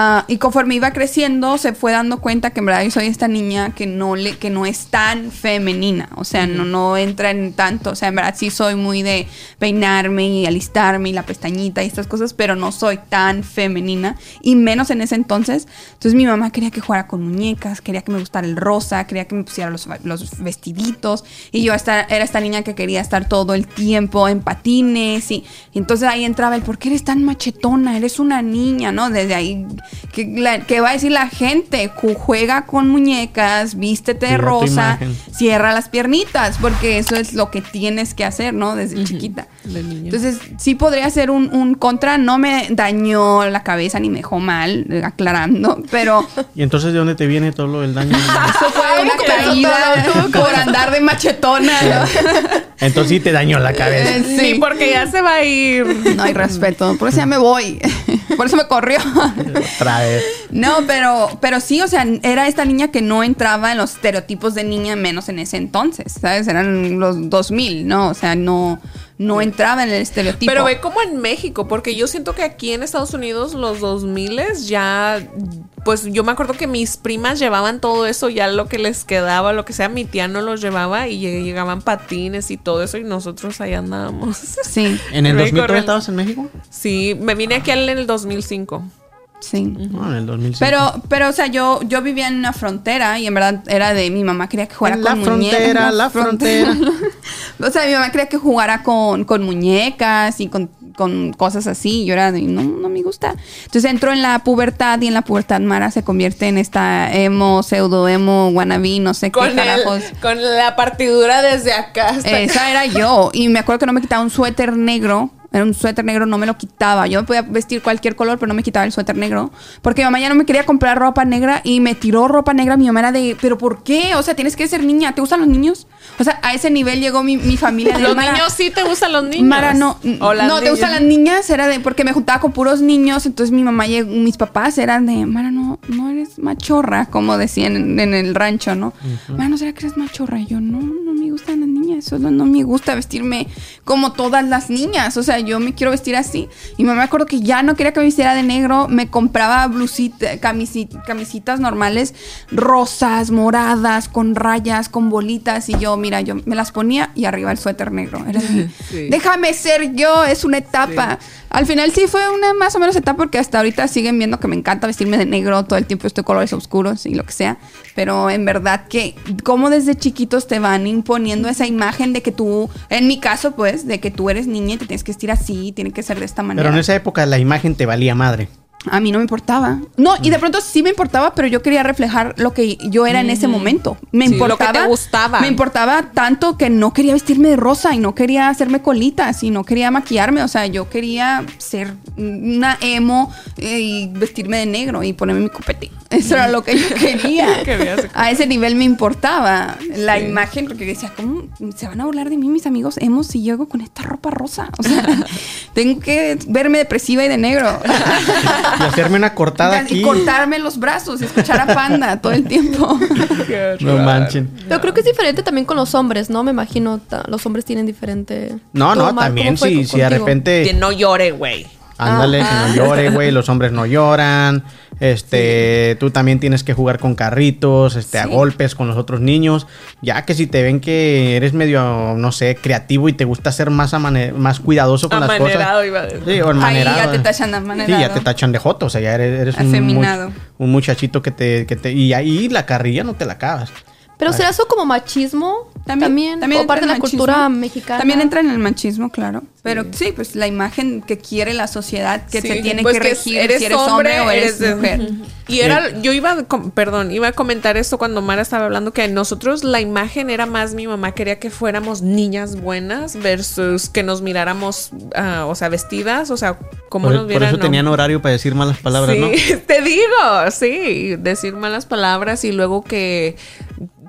Ah, y conforme iba creciendo, se fue dando cuenta que en verdad yo soy esta niña que no le, que no es tan femenina. O sea, no, no entra en tanto. O sea, en verdad sí soy muy de peinarme y alistarme y la pestañita y estas cosas, pero no soy tan femenina. Y menos en ese entonces. Entonces mi mamá quería que jugara con muñecas, quería que me gustara el rosa, quería que me pusiera los, los vestiditos. Y yo esta- era esta niña que quería estar todo el tiempo en patines. Y, y entonces ahí entraba el, ¿por qué eres tan machetona? Eres una niña, ¿no? Desde ahí, ¿qué, la- qué va a decir la gente? Ju- Juega con muñecas, vístete de rosa, cierra las piernitas, porque eso es lo que tienes que hacer, ¿no? Desde chiquita. Entonces, sí podría ser un, un contra. No me dañó la cabeza ni me dejó mal, eh, aclarando, pero Y entonces, ¿de dónde te viene todo lo del daño? eso fue una ¿cómo comenzó caída por andar de machetona. Entonces sí te dañó la cabeza. Eh, Sí, porque ya se va a ir. No hay respeto, por eso ya me voy. Por eso me corrió. Otra vez. No, pero, pero sí, o sea, era esta niña que no entraba en los estereotipos de niña, menos en ese entonces, ¿sabes? Eran los 2000, ¿no? O sea, no, no entraba en el estereotipo. Pero ve como en México, porque yo siento que aquí en Estados Unidos los 2000 ya, pues yo me acuerdo que mis primas llevaban todo eso, ya lo que les quedaba, lo que sea, mi tía no los llevaba y lleg- llegaban patines y todo eso y nosotros ahí andábamos. Sí, ¿En el Ve 2000 todavía corriendo. estabas en México? Sí, me vine aquí en el 2005. Sí. No, en el 2005. Pero, pero, o sea, yo, yo vivía en una frontera y en verdad era de mi mamá quería que jugara En con la muñecas. frontera, la frontera. o sea, mi mamá quería que jugara con, con muñecas y con, con cosas así. Y yo era de, no, no me gusta. Entonces entro en la pubertad y en la pubertad Mara se convierte en esta emo, pseudo emo, wannabe, no sé qué Con, el- carajos. con la partidura desde acá. hasta Esa era yo. Y me acuerdo que no me quitaba un suéter negro. Era un suéter negro, no me lo quitaba. Yo me podía vestir cualquier color, pero no me quitaba el suéter negro. Porque mi mamá ya no me quería comprar ropa negra y me tiró ropa negra. Mi mamá era de, ¿pero por qué? O sea, tienes que ser niña. ¿Te gustan los niños? O sea, a ese nivel llegó mi, mi familia. De Los Mara, niños sí te gustan los niños. Mara, no. O las no, ¿te niñas. gustan las niñas? Era de, porque me juntaba con puros niños. Entonces mi mamá, llegó- mis papás eran de, Mara, no, no eres machorra, como decían en, en el rancho, ¿no? Bueno, ¿será que eres machorra? Y yo, no, no me gustan las niñas, eso no, me gusta vestirme como todas las niñas, o sea, yo me quiero vestir así. Y me acuerdo que ya no quería que me vistiera de negro, me compraba blusitas, camisitas normales, rosas, moradas, con rayas, con bolitas, y yo, mira, yo me las ponía y arriba el suéter negro. Era así, déjame ser yo, es una etapa. Al final sí fue una más o menos etapa porque hasta ahorita siguen viendo que me encanta vestirme de negro, todo el tiempo estoy colores oscuros y lo que sea, pero en verdad que como desde chiquitos te van imponiendo esa imagen de que tú, en mi caso pues, de que tú eres niña y te tienes que vestir así, tiene que ser de esta manera. Pero en esa época la imagen te valía madre. A mí no me importaba. No, y de pronto sí me importaba, pero yo quería reflejar lo que yo era en ese momento. Me Sí, importaba. lo que te gustaba. Me importaba tanto que no quería vestirme de rosa y no quería hacerme colitas y no quería maquillarme. O sea, yo quería ser una emo eh, y vestirme de negro y ponerme mi copete. Eso era lo que yo quería. A ese nivel me importaba la imagen, porque decía, ¿cómo se van a burlar de mí mis amigos emos si hago con esta ropa rosa? O sea, tengo que verme depresiva y de negro. Y hacerme una cortada Y aquí. cortarme los brazos y escuchar a Panda todo el tiempo. No manchen. Pero creo que es diferente también con los hombres, ¿no? Me imagino los hombres tienen diferente. No, ¿Tú, no, también si, si de repente... Que no llore, güey. Ándale, Ah. que no llore, güey. Los hombres no lloran. Este, tú también tienes que jugar con carritos, este, a golpes con los otros niños. Ya que si te ven que eres medio, no sé, creativo y te gusta ser más más cuidadoso con las Amanerado, cosas. iba a. Sí, o Ahí amanerado. ya te tachan de Sí, amanerado. ya te tachan de joto, o sea, ya eres, eres un, much- un muchachito que te, que te... Y ahí la carrilla no te la acabas. Pero será eso como machismo también, también o parte de la machismo. cultura mexicana. También entra en el machismo, claro. Pero sí, pues la imagen que quiere la sociedad, que Sí, se tiene pues que que regir eres si eres hombre, o eres, mujer. Y era, yo iba, perdón, iba a comentar esto cuando Mara estaba hablando que nosotros la imagen era más mi mamá quería que fuéramos niñas buenas versus que nos miráramos, ah, o sea, vestidas, o sea, como Por, nos por vieran. eso no. tenían horario para decir malas palabras, sí, ¿no? te digo, sí, decir malas palabras y luego que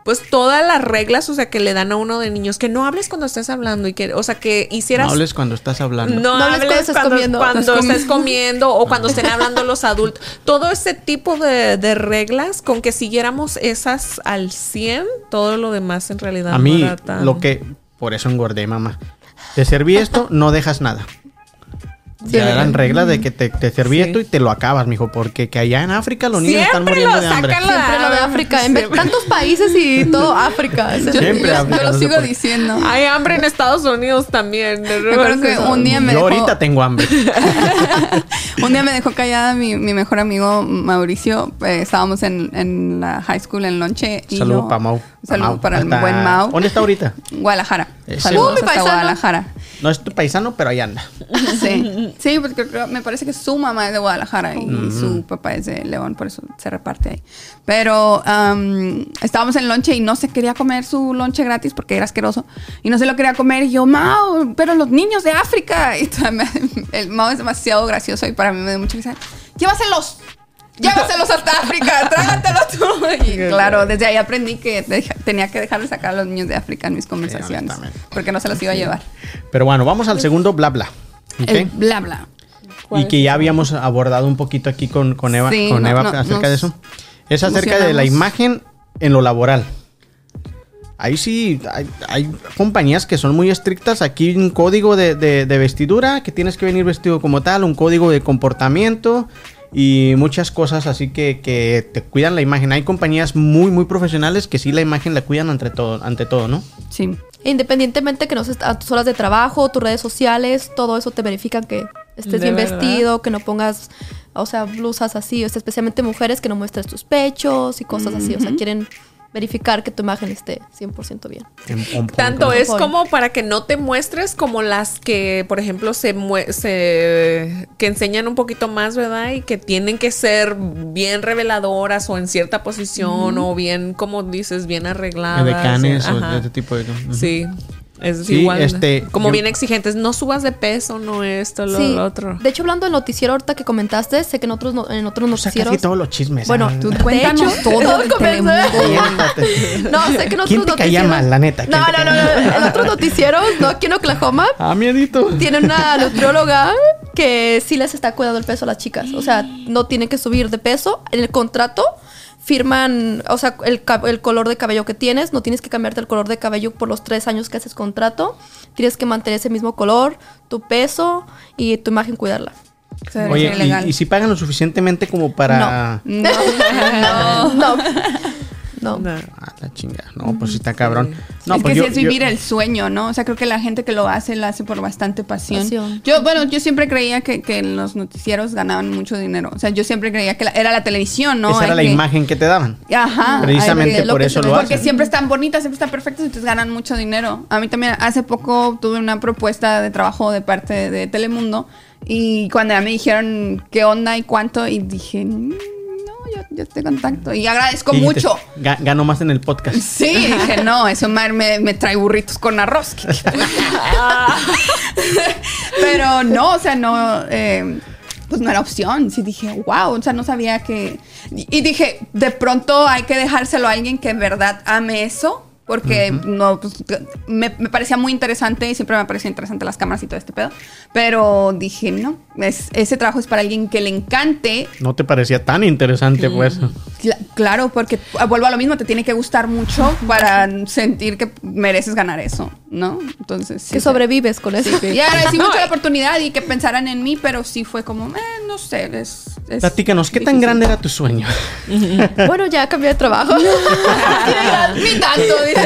pues todas las reglas, o sea, que le dan a uno de niños, que no hables cuando estés hablando y que, o sea, que hicieras No hables cuando estás hablando. no, No hables cuando estés cuando, comiendo. cuando Estás estés comiendo o cuando estén hablando los adultos. Todo ese tipo de, de reglas, con que siguiéramos esas al 100, todo lo demás en realidad A no mí, era tan- lo que. Por eso engordé, mamá. Te serví esto, no dejas nada. Sí. Ya eran reglas de que te, te serví Sí. esto y te lo acabas, mijo. Porque que allá en África los niños están Siempre muriendo lo de hambre. la- Siempre lo de África, en Siempre. tantos países y todo África. Siempre yo, África, yo lo sigo por diciendo. Hay hambre en Estados Unidos también. Me acuerdo que un día me Yo dejó, ahorita tengo hambre. un día me dejó callada mi, mi mejor amigo Mauricio. Eh, estábamos en, en la high school en lonche. Saludos para Mau. Saludos para el buen Mau. ¿Dónde está ahorita? Guadalajara. Ese Saludos Uh, mi hasta paisano. Guadalajara. No es tu paisano, pero ahí anda. Sí, sí, porque me parece que su mamá es de Guadalajara y su papá es de León, por eso se reparte ahí. Pero am, estábamos en lonche y no se quería comer su lonche gratis porque era asqueroso y no se lo quería comer y yo, Mao, pero los niños de África. Y el Mao es demasiado gracioso y para mí me da mucha risa. Llévaselos. Llévaselos hasta África, trágatelos tú. Y claro, desde ahí aprendí que deja- tenía que dejar de sacar a los niños de África en mis conversaciones honestamente. porque no se los iba a llevar. Pero bueno, vamos al segundo bla bla. El bla bla. Y que ya habíamos abordado un poquito aquí con, con Eva, Sí, con no, Eva no, acerca de eso. Es acerca de la imagen en lo laboral. Ahí sí, hay, hay compañías que son muy estrictas. Aquí hay un código de, de- de vestidura, que tienes que venir vestido como tal, un código de comportamiento y muchas cosas así que, que te cuidan la imagen. Hay compañías muy, muy profesionales que sí la imagen la cuidan ante todo, ante todo ¿no? Sí. Independientemente que no estés a tus horas de trabajo, tus redes sociales, todo eso te verifican que estés bien verdad. vestido, que no pongas, o sea, blusas así, o sea, especialmente mujeres que no muestres tus pechos y cosas así, o sea, quieren verificar que tu imagen esté 100% bien. Tanto es como para que no te muestres como las que, por ejemplo, se, mue- se que enseñan un poquito más, ¿verdad? Y que tienen que ser bien reveladoras o en cierta posición o bien, como dices, bien arregladas. Edecanes o Ajá. de ese tipo de cosas. Sí. Es Sí, igual. este, como yo- bien exigentes. No subas de peso, no esto, lo, sí, lo otro. de hecho, hablando del noticiero ahorita que comentaste, sé que en otros, no- en otros O sea, noticieros... casi todos los chismes. Bueno, tú Tú cuéntanos hecho, todo Siéntate. No, sé que en otros ¿Quién te caía noticieros- mal, la neta? ¿Quién No, no, no, no. En otros noticieros, no aquí en Oklahoma, Ah, miedito. tienen una nutrióloga que sí les está cuidando el peso a las chicas. O sea, no tienen que subir de peso. En el contrato firman, o sea, el, el color de cabello que tienes, no tienes que cambiarte el color de cabello por los tres años que haces contrato, tienes que mantener ese mismo color, tu peso y tu imagen cuidarla. Oye, y- si pagan lo suficientemente como para. No, no. No, no. No. Ah, la chinga. No, pues sí está cabrón. No, es pues que yo- sí es yo- vivir el sueño, ¿no? O sea, creo que la gente que lo hace, lo hace por bastante pasión. Pasión. Yo, bueno, yo siempre creía que, que los noticieros ganaban mucho dinero. O sea, yo siempre creía que la- era la televisión, ¿no? Esa era Hay la que- imagen que te daban. Ajá. Precisamente por eso lo ve. Porque hacen. siempre están bonitas, siempre están perfectas, entonces ganan mucho dinero. A mí también hace poco tuve una propuesta de trabajo de parte de, Telemundo y cuando ya me dijeron qué onda y cuánto y dije, "Mm, no, yo, yo te contacto y agradezco Y mucho. "Ga- Gano más en el podcast. Sí, dije, no, eso me, me, me trae burritos con arroz. Pero no, o sea, no, eh, pues no era opción. Sí dije, wow, o sea, no sabía que... Y dije, de pronto hay que dejárselo a alguien que en verdad ame eso. Porque no, pues, me, me parecía muy interesante y siempre me parecía interesante las cámaras y todo este pedo. Pero dije, no, es, ese trabajo es para alguien que le encante No te parecía tan interesante, pues. Cla- Claro, porque ah, vuelvo a lo mismo, te tiene que gustar mucho para sentir que mereces ganar eso, ¿no? Entonces, sí, Que sobrevives con eso. Y agradecí No, mucho la oportunidad y que pensaran en mí, pero sí fue como, eh, no sé, es... es Platícanos, ¿qué tan grande era tu sueño? Bueno, ya cambié de trabajo. Ni tanto, dice.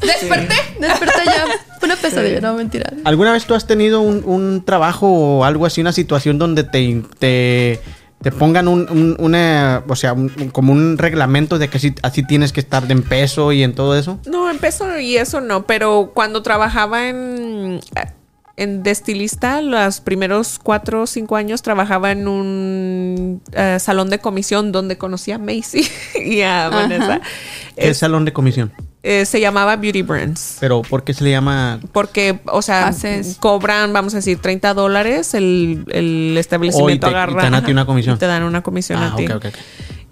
Desperté. Desperté ya. Fue una pesadilla, no mentira. ¿Alguna vez tú has tenido un, un trabajo o algo así, una situación donde te, te, te pongan un, un- una, o sea, un- como un reglamento de que así, así tienes que estar en peso y en todo eso? No, en peso y eso no, pero cuando trabajaba en, en de estilista, los primeros cuatro o cinco años trabajaba en un eh, salón de comisión donde conocí a Macy y a Vanessa. ¿Qué Es- salón de comisión? eh, se llamaba Beauty Brands. Pero ¿por qué se le llama? Porque, o sea, Haces- cobran, vamos a decir, 30 dólares el, el Oh, establecimiento y te- y agarra. te dan a ti una comisión. y Te dan una comisión Ah, a ti. ok, ok, ok.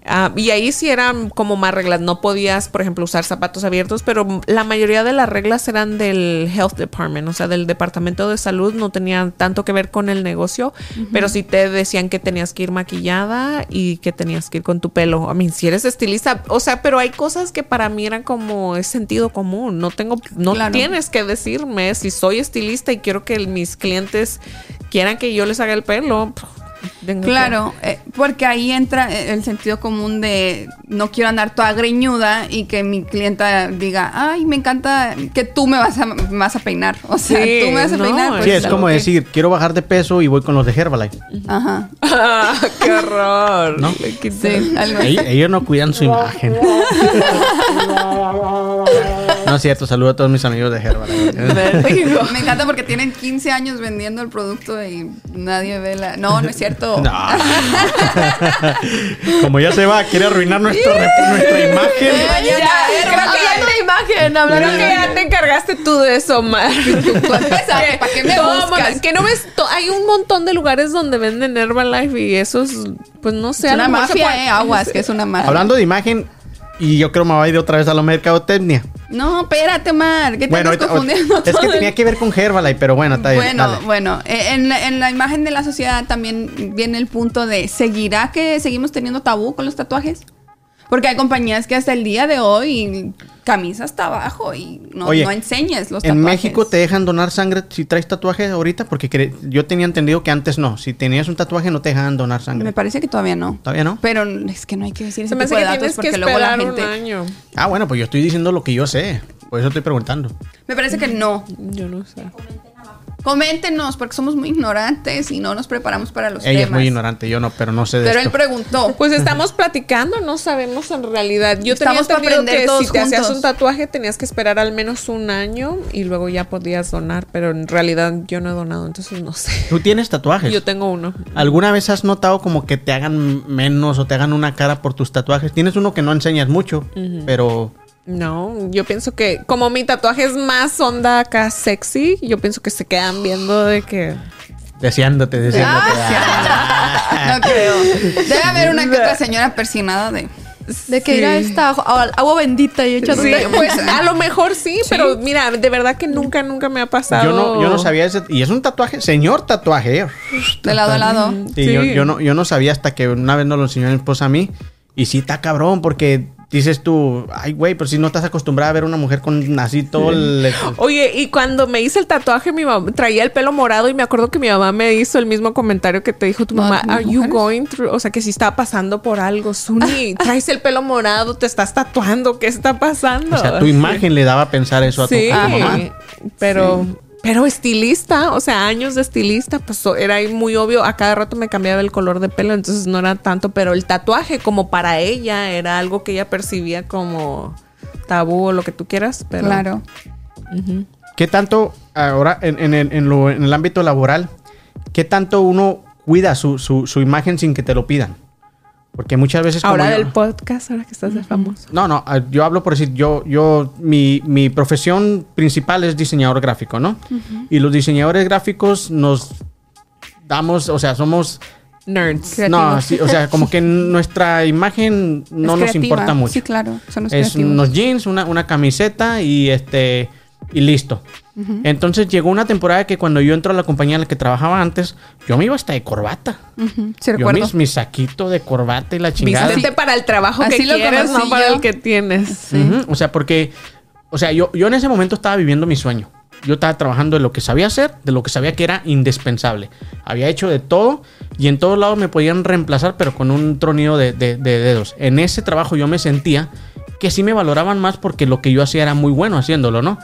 Ah, y ahí sí eran como más reglas. No podías, por ejemplo, usar zapatos abiertos, pero la mayoría de las reglas eran del Health Department, o sea, del Departamento de Salud. No tenían tanto que ver con el negocio, pero sí te decían que tenías que ir maquillada y que tenías que ir con tu pelo. A mí, si eres estilista, o sea, pero hay cosas que para mí eran como es sentido común. No tengo, no Claro. tienes que decirme si soy estilista y quiero que mis clientes quieran que yo les haga el pelo. Tengo que- Claro, eh, porque ahí entra eh, el sentido común de no quiero andar toda greñuda y que mi clienta diga, ay, me encanta que tú me vas a, me vas a peinar. O sea, Sí, tú me vas a no, peinar. Pues sí, es como que- decir, quiero bajar de peso y voy con los de Herbalife. Ajá. Ah, ¡Qué horror! ¿No? Sí, algo así. Ellos, ellos no cuidan su imagen. No es cierto, saludo a todos mis amigos de Herbalife. Me encanta porque tienen 15 años vendiendo el producto y nadie ve la... No, no es cierto. No. Como ya se va, quiere arruinar nuestra, nuestra imagen. Ya, eh, creo que de imagen, hablando que ya te encargaste tú de eso, Mar. ¿para qué me buscas? que no ves, hay un montón de lugares donde venden Herbalife y esos, pues no sé. Es una mafia, eh, aguas, que es una mafia. Hablando de imagen, y yo creo me voy a ir otra vez a la mercadotecnia. No, espérate, Mar, ¿qué te Bueno, ahorita- confundiendo? es que tenía que ver con Herbalife, pero bueno, está bien. Bueno, dale. bueno, en la, en la imagen de la sociedad también viene el punto de, ¿seguirá que seguimos teniendo tabú con los tatuajes? Porque hay compañías que hasta el día de hoy camisa hasta abajo y no, Oye, no enseñes los En tatuajes. México te dejan donar sangre si traes tatuaje ahorita, porque yo tenía entendido que antes no. Si tenías un tatuaje no te dejaban donar Me sangre. parece que todavía no. ¿Todavía no? Pero es que no hay que decir ese Se me tipo hace de datos que porque luego la esperar un gente... año. Ah, bueno, pues yo estoy diciendo lo que yo sé. Por eso estoy preguntando. Me parece que no. Yo no sé. Coméntenos porque somos muy ignorantes y no nos preparamos para los Ella es temas. muy ignorante, yo no, pero no sé de Pero él preguntó. Pues estamos platicando, no sabemos en realidad. Yo tenía Estamos para entendido aprender que todos si te hacías juntos. un tatuaje tenías que esperar al menos un año y luego ya podías donar, pero en realidad yo no he donado, entonces no sé. ¿Tú tienes tatuajes? Yo tengo uno. ¿Alguna vez has notado como que te hagan menos o te hagan una cara por tus tatuajes? Tienes uno que no enseñas mucho, pero No, yo pienso que como mi tatuaje es más onda acá sexy, yo pienso que se quedan viendo de que... deseándote, deseándote. Ah, no creo. Debe haber una que otra señora persinada de. De que ir a esta agua, bendita y echándote. Sí, pues a lo mejor sí, pero mira, de verdad que nunca, nunca me ha pasado. Yo no, yo no sabía ese. Y es un tatuaje, señor tatuaje. eh. De lado a lado. Sí, Sí. Yo, yo no, yo no sabía hasta que una vez nos lo enseñó mi esposa a mí. Y sí está cabrón porque dices tú, ay, güey, pero si no estás acostumbrada a ver una mujer con así todo el... Oye, y cuando me hice el tatuaje, mi mamá traía el pelo morado y me acuerdo que mi mamá me hizo el mismo comentario que te dijo tu mamá. ¿las Are you mujeres? going through? O sea, que si estaba pasando por algo. Suni, traes el pelo morado, te estás tatuando. ¿Qué está pasando? O sea, tu imagen le daba a pensar eso a tu, Sí, a tu mamá. pero... Pero estilista, o sea, años de estilista, pues era ahí muy obvio. A cada rato me cambiaba el color de pelo, entonces no era tanto. Pero el tatuaje, como para ella, era algo que ella percibía como tabú o lo que tú quieras. Pero Claro. ¿Qué tanto, ahora en, en el, en lo- en el ámbito laboral, qué tanto uno cuida su, su- su imagen sin que te lo pidan? Porque muchas veces... como ahora yo- del podcast, ahora que estás de famoso. No, no, ah, yo hablo por decir, yo, yo, mi, mi profesión principal es diseñador gráfico, ¿no? Y los diseñadores gráficos nos damos, o sea, somos... Nerds. Creativos. No, sí, o sea, como que nuestra imagen no Es nos creativa. importa mucho. Sí, claro. Son los es creativos. unos jeans, una, una camiseta y este y listo. Entonces llegó una temporada que cuando yo entro a la compañía en la que trabajaba antes, yo me iba hasta de corbata. Ujú, Sí, Yo mis, mi saquito de corbata y la chingada. Vístete para el trabajo Así que lo quieres, no para yo. el que tienes. O sea, porque, o sea, yo, yo en ese momento estaba viviendo mi sueño. Yo estaba trabajando de lo que sabía hacer, de lo que sabía que era indispensable. Había hecho de todo y en todos lados me podían reemplazar, pero con un tronido de, de- de dedos. En ese trabajo yo me sentía que sí me valoraban más porque lo que yo hacía era muy bueno haciéndolo, ¿no?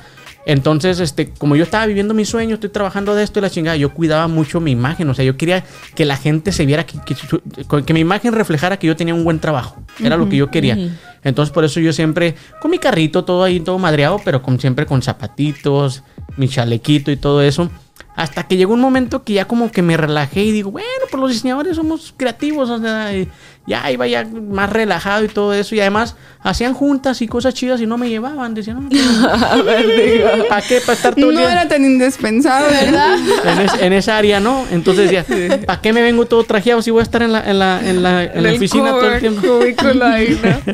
Entonces, este, como yo estaba viviendo mi sueño, estoy trabajando de esto y la chingada, yo cuidaba mucho mi imagen. O sea, yo quería que la gente se viera, que, que, que mi imagen reflejara que yo tenía un buen trabajo. Era lo que yo quería. Entonces, por eso yo siempre, con mi carrito, todo ahí, todo madreado, pero con, siempre con zapatitos, mi chalequito y todo eso. Hasta que llegó un momento que ya como que me relajé y digo, bueno, pues los diseñadores somos creativos, o sea, ya iba ya más relajado y todo eso. Y además hacían juntas y cosas chidas y no me llevaban. Decían, no, ¿para qué? Para estar todo el No día era tan indispensable, ¿verdad? en, es- en esa área, ¿no? Entonces ya, ¿para qué me vengo todo trajeado si voy a estar en la, en la, en la, en la el oficina todo el tiempo? cubículo ahí, ¿no?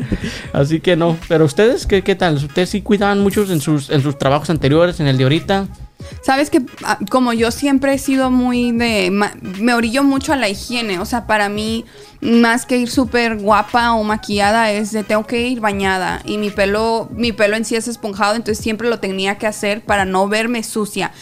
Así que no. Pero ustedes, ¿qué, qué tal? ¿Ustedes sí cuidaban mucho en sus, en sus trabajos anteriores, en el de ahorita? Sabes que ah, como yo siempre he sido muy de... me orillo mucho a la higiene. O sea, para mí, más que ir súper guapa o maquillada, es de tengo que ir bañada. Y mi pelo, mi pelo en sí es esponjado, entonces siempre lo tenía que hacer para no verme sucia.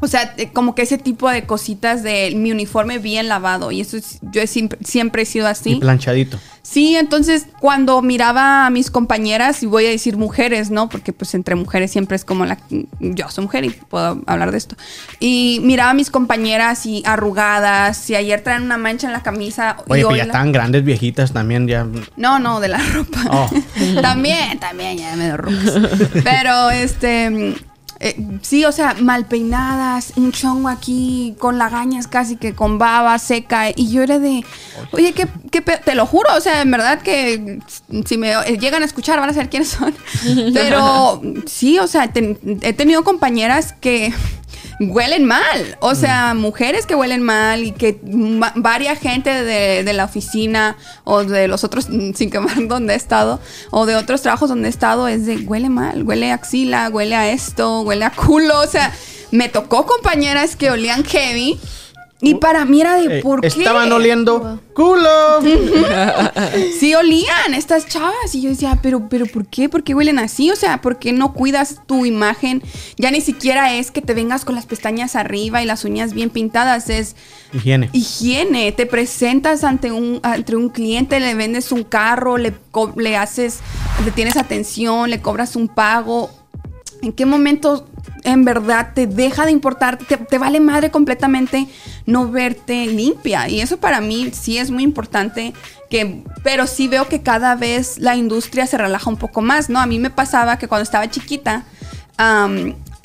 O sea, eh, como que ese tipo de cositas de mi uniforme bien lavado. Y eso es- yo he siempre, he sido así. Y planchadito. Sí, entonces cuando miraba a mis compañeras, y voy a decir mujeres, ¿no? Porque pues entre mujeres siempre es como la... Yo soy mujer y puedo hablar de esto. Y miraba a mis compañeras y arrugadas, y ayer traen una mancha en la camisa. Oye, y pues ya la- estaban grandes, viejitas también, ya. No, no, de la ropa. Oh. también, también, ya me rucas. Pero, este... eh, sí, o sea, mal peinadas, un chongo aquí, con lagañas casi que con baba seca. Y yo era de, oye, ¿qué, qué pe-?" te lo juro, o sea, en verdad que si me llegan a escuchar van a saber quiénes son. Pero sí, o sea, ten- he tenido compañeras que huelen mal. O sea, mujeres que huelen mal y que varias gente de, de la oficina o de los otros, mm, sin quemar donde he estado, o de otros trabajos donde he estado, es de huele mal, huele a axila, huele a esto, huele a culo. O sea, me tocó compañeras que olían heavy. Y para mí era de, Eh, ¿por qué? estaban oliendo culo. Sí olían estas chavas y yo decía, pero, pero ¿por qué? ¿Por qué huelen así? O sea, ¿por qué no cuidas tu imagen? Ya ni siquiera es que te vengas con las pestañas arriba y las uñas bien pintadas, es Higiene. higiene. Te presentas ante un, ante un cliente, le vendes un carro, le, le haces, le tienes atención, le cobras un pago. ¿En qué momento en verdad te deja de importar, te, vale madre completamente no verte limpia? Y eso para mí sí es muy importante, que, pero sí veo que cada vez la industria se relaja un poco más, ¿no? A mí me pasaba que cuando estaba chiquita,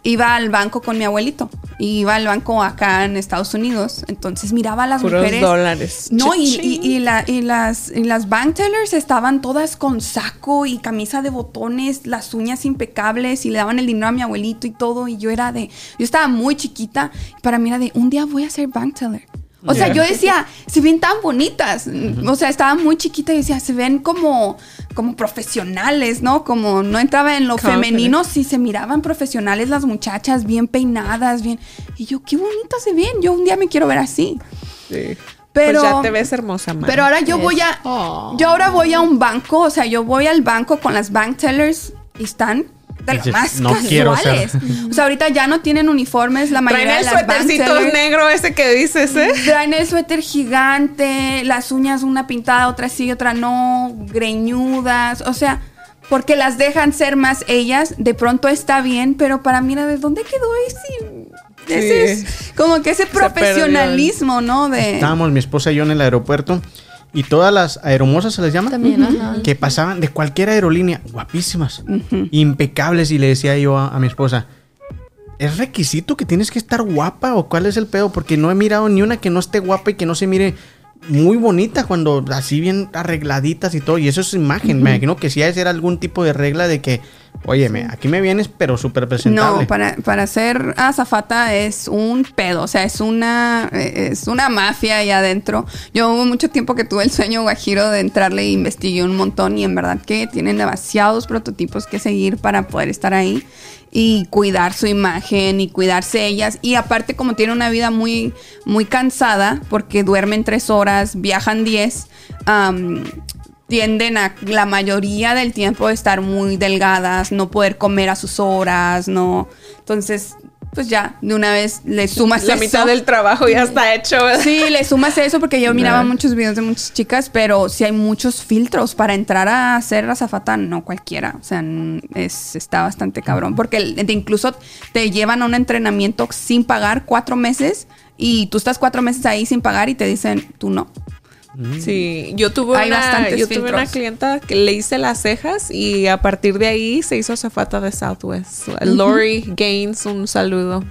iba al banco con mi abuelito. Y iba al banco acá en Estados Unidos. Entonces miraba a las Puros mujeres. dólares. No, y, Cha-ching. y- y la- y las, y las bank tellers estaban todas con saco y camisa de botones, las uñas impecables y le daban el dinero a mi abuelito y todo. Y yo era de, yo estaba muy chiquita. y Para mí era de, un día voy a ser bank teller. O sea, yo decía, se ven tan bonitas. O sea, estaba muy chiquita y decía, se ven como, como profesionales, ¿no? Como no entraba en lo Confident. femenino, sí se miraban profesionales las muchachas, bien peinadas, bien. Y yo, qué bonitas se ven. Yo un día me quiero ver así. Sí. Pero, pues ya te ves hermosa, man. pero ahora yo voy a, Oh. yo ahora voy a un banco, o sea, yo voy al banco con las bank tellers y están de lo más "No quiero ser". casuales. O sea, ahorita ya no tienen uniformes, la mayoría Traen el de las suétercito negro ese que dices, ¿eh? Traen el suéter gigante, las uñas una pintada, otra sí, otra no, greñudas, o sea, porque las dejan ser más ellas, de pronto está bien, pero para mí era de dónde quedó ese, ese Sí. es como que ese profesionalismo, ¿no? De Estábamos mi esposa y yo en el aeropuerto y todas las aeromosas se les llama. También, ajá. que pasaban de cualquier aerolínea, guapísimas, impecables, y le decía yo a, a mi esposa, ¿es requisito que tienes que estar guapa o cuál es el pedo? Porque no he mirado ni una que no esté guapa y que no se mire muy bonita cuando así bien arregladitas y todo, y eso es imagen, me imagino que si hay ser algún tipo de regla de que, óyeme, aquí me vienes pero súper presentable. No, para, para ser azafata es un pedo, o sea, es una, eh, es una mafia ahí adentro. Yo hubo mucho tiempo que tuve el sueño guajiro de entrarle e investigué un montón y en verdad que tienen demasiados prototipos que seguir para poder estar ahí y cuidar su imagen y cuidarse ellas. Y aparte como tienen una vida muy, muy cansada porque duermen tres horas, viajan diez, tienden a la mayoría del tiempo estar muy delgadas, no poder comer a sus horas, no. Entonces, pues ya, de una vez le sumas La eso. mitad del trabajo ya está hecho, ¿verdad? Sí, le sumas eso porque yo miraba muchos videos de muchas chicas, pero sí hay muchos filtros para entrar a hacer azafata, no cualquiera. O sea, es, está bastante cabrón. Porque incluso te llevan a un entrenamiento sin pagar cuatro meses y tú estás cuatro meses ahí sin pagar y te dicen, tú no. Sí, yo tuve, Hay una, bastantes yo tuve una clienta que le hice las cejas y a partir de ahí se hizo zafata de Southwest. Lori Gaines, un saludo.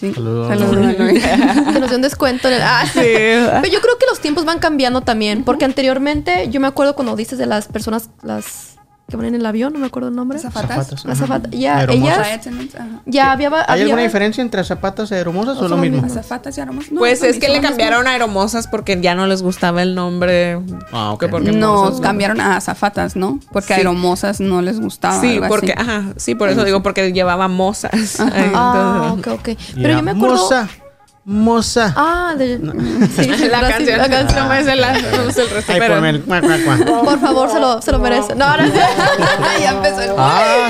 Sí. Saludos, Saludos, Lori. Lori. Que nos dé un descuento en el. Ah, sí. Pero yo creo que los tiempos van cambiando también. Porque anteriormente, yo me acuerdo cuando dices de las personas, las que van en el avión, no me acuerdo el nombre. Azafatas. Zapatas, Las. Ya, Aeromosas. ellas. Ya había. ¿Hay había- alguna diferencia entre zapatas aeromosas o, lo mismo? Azafatas y aromas. No, Pues es que le cambiaron a hermosas porque ya no les gustaba el nombre. Ah, ok. Que porque No, cambiaron a azafatas, ¿no? Porque Sí. aeromosas no les gustaba. Sí, algo porque, así. ajá, sí, por eso digo, porque llevaba mozas. Ajá. Ay, Ah, ok, ok. Pero yo me acuerdo. Moza, moza. Ah, de. Sí, la canción, la canción. no no sé el resto, Ay, pero- el. Por favor, se lo, se lo merece. No, ahora sí. ya empezó el Ah,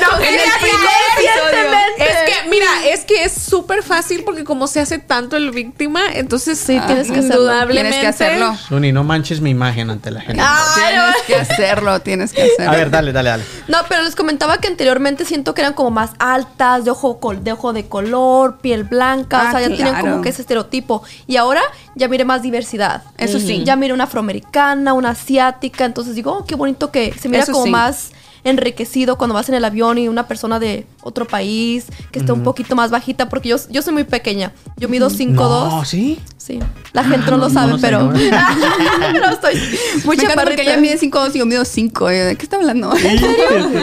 No, En es el que- primer episodio. Es que, mira, es que es súper fácil porque como se hace tanto el víctima, entonces Sí, tienes que hacerlo. indudablemente Tienes que hacerlo. Suni, no manches mi imagen ante la gente. Tienes que hacerlo, tienes que hacerlo. A ver, dale, dale, dale. No, pero les comentaba que anteriormente siento que eran como más altas, de ojo, col- de ojo de color, piel blanca, Ah, o sea, ya tienen claro. como que ese estereotipo. Y ahora ya mire más diversidad. Eso sí. Ya mire una afroamericana, una asiática, entonces digo, oh, qué bonito que se mira Eso como sí. más enriquecido cuando vas en el avión y una persona de otro país que esté un poquito más bajita, porque yo, yo soy muy pequeña. Yo mido 5'2". No, ¿sí? Sí. La gente no lo sabe, no pero. no. no estoy muy Me encanta porque chaparrita. ella mide 5 y yo mido 5. ¿De qué está hablando?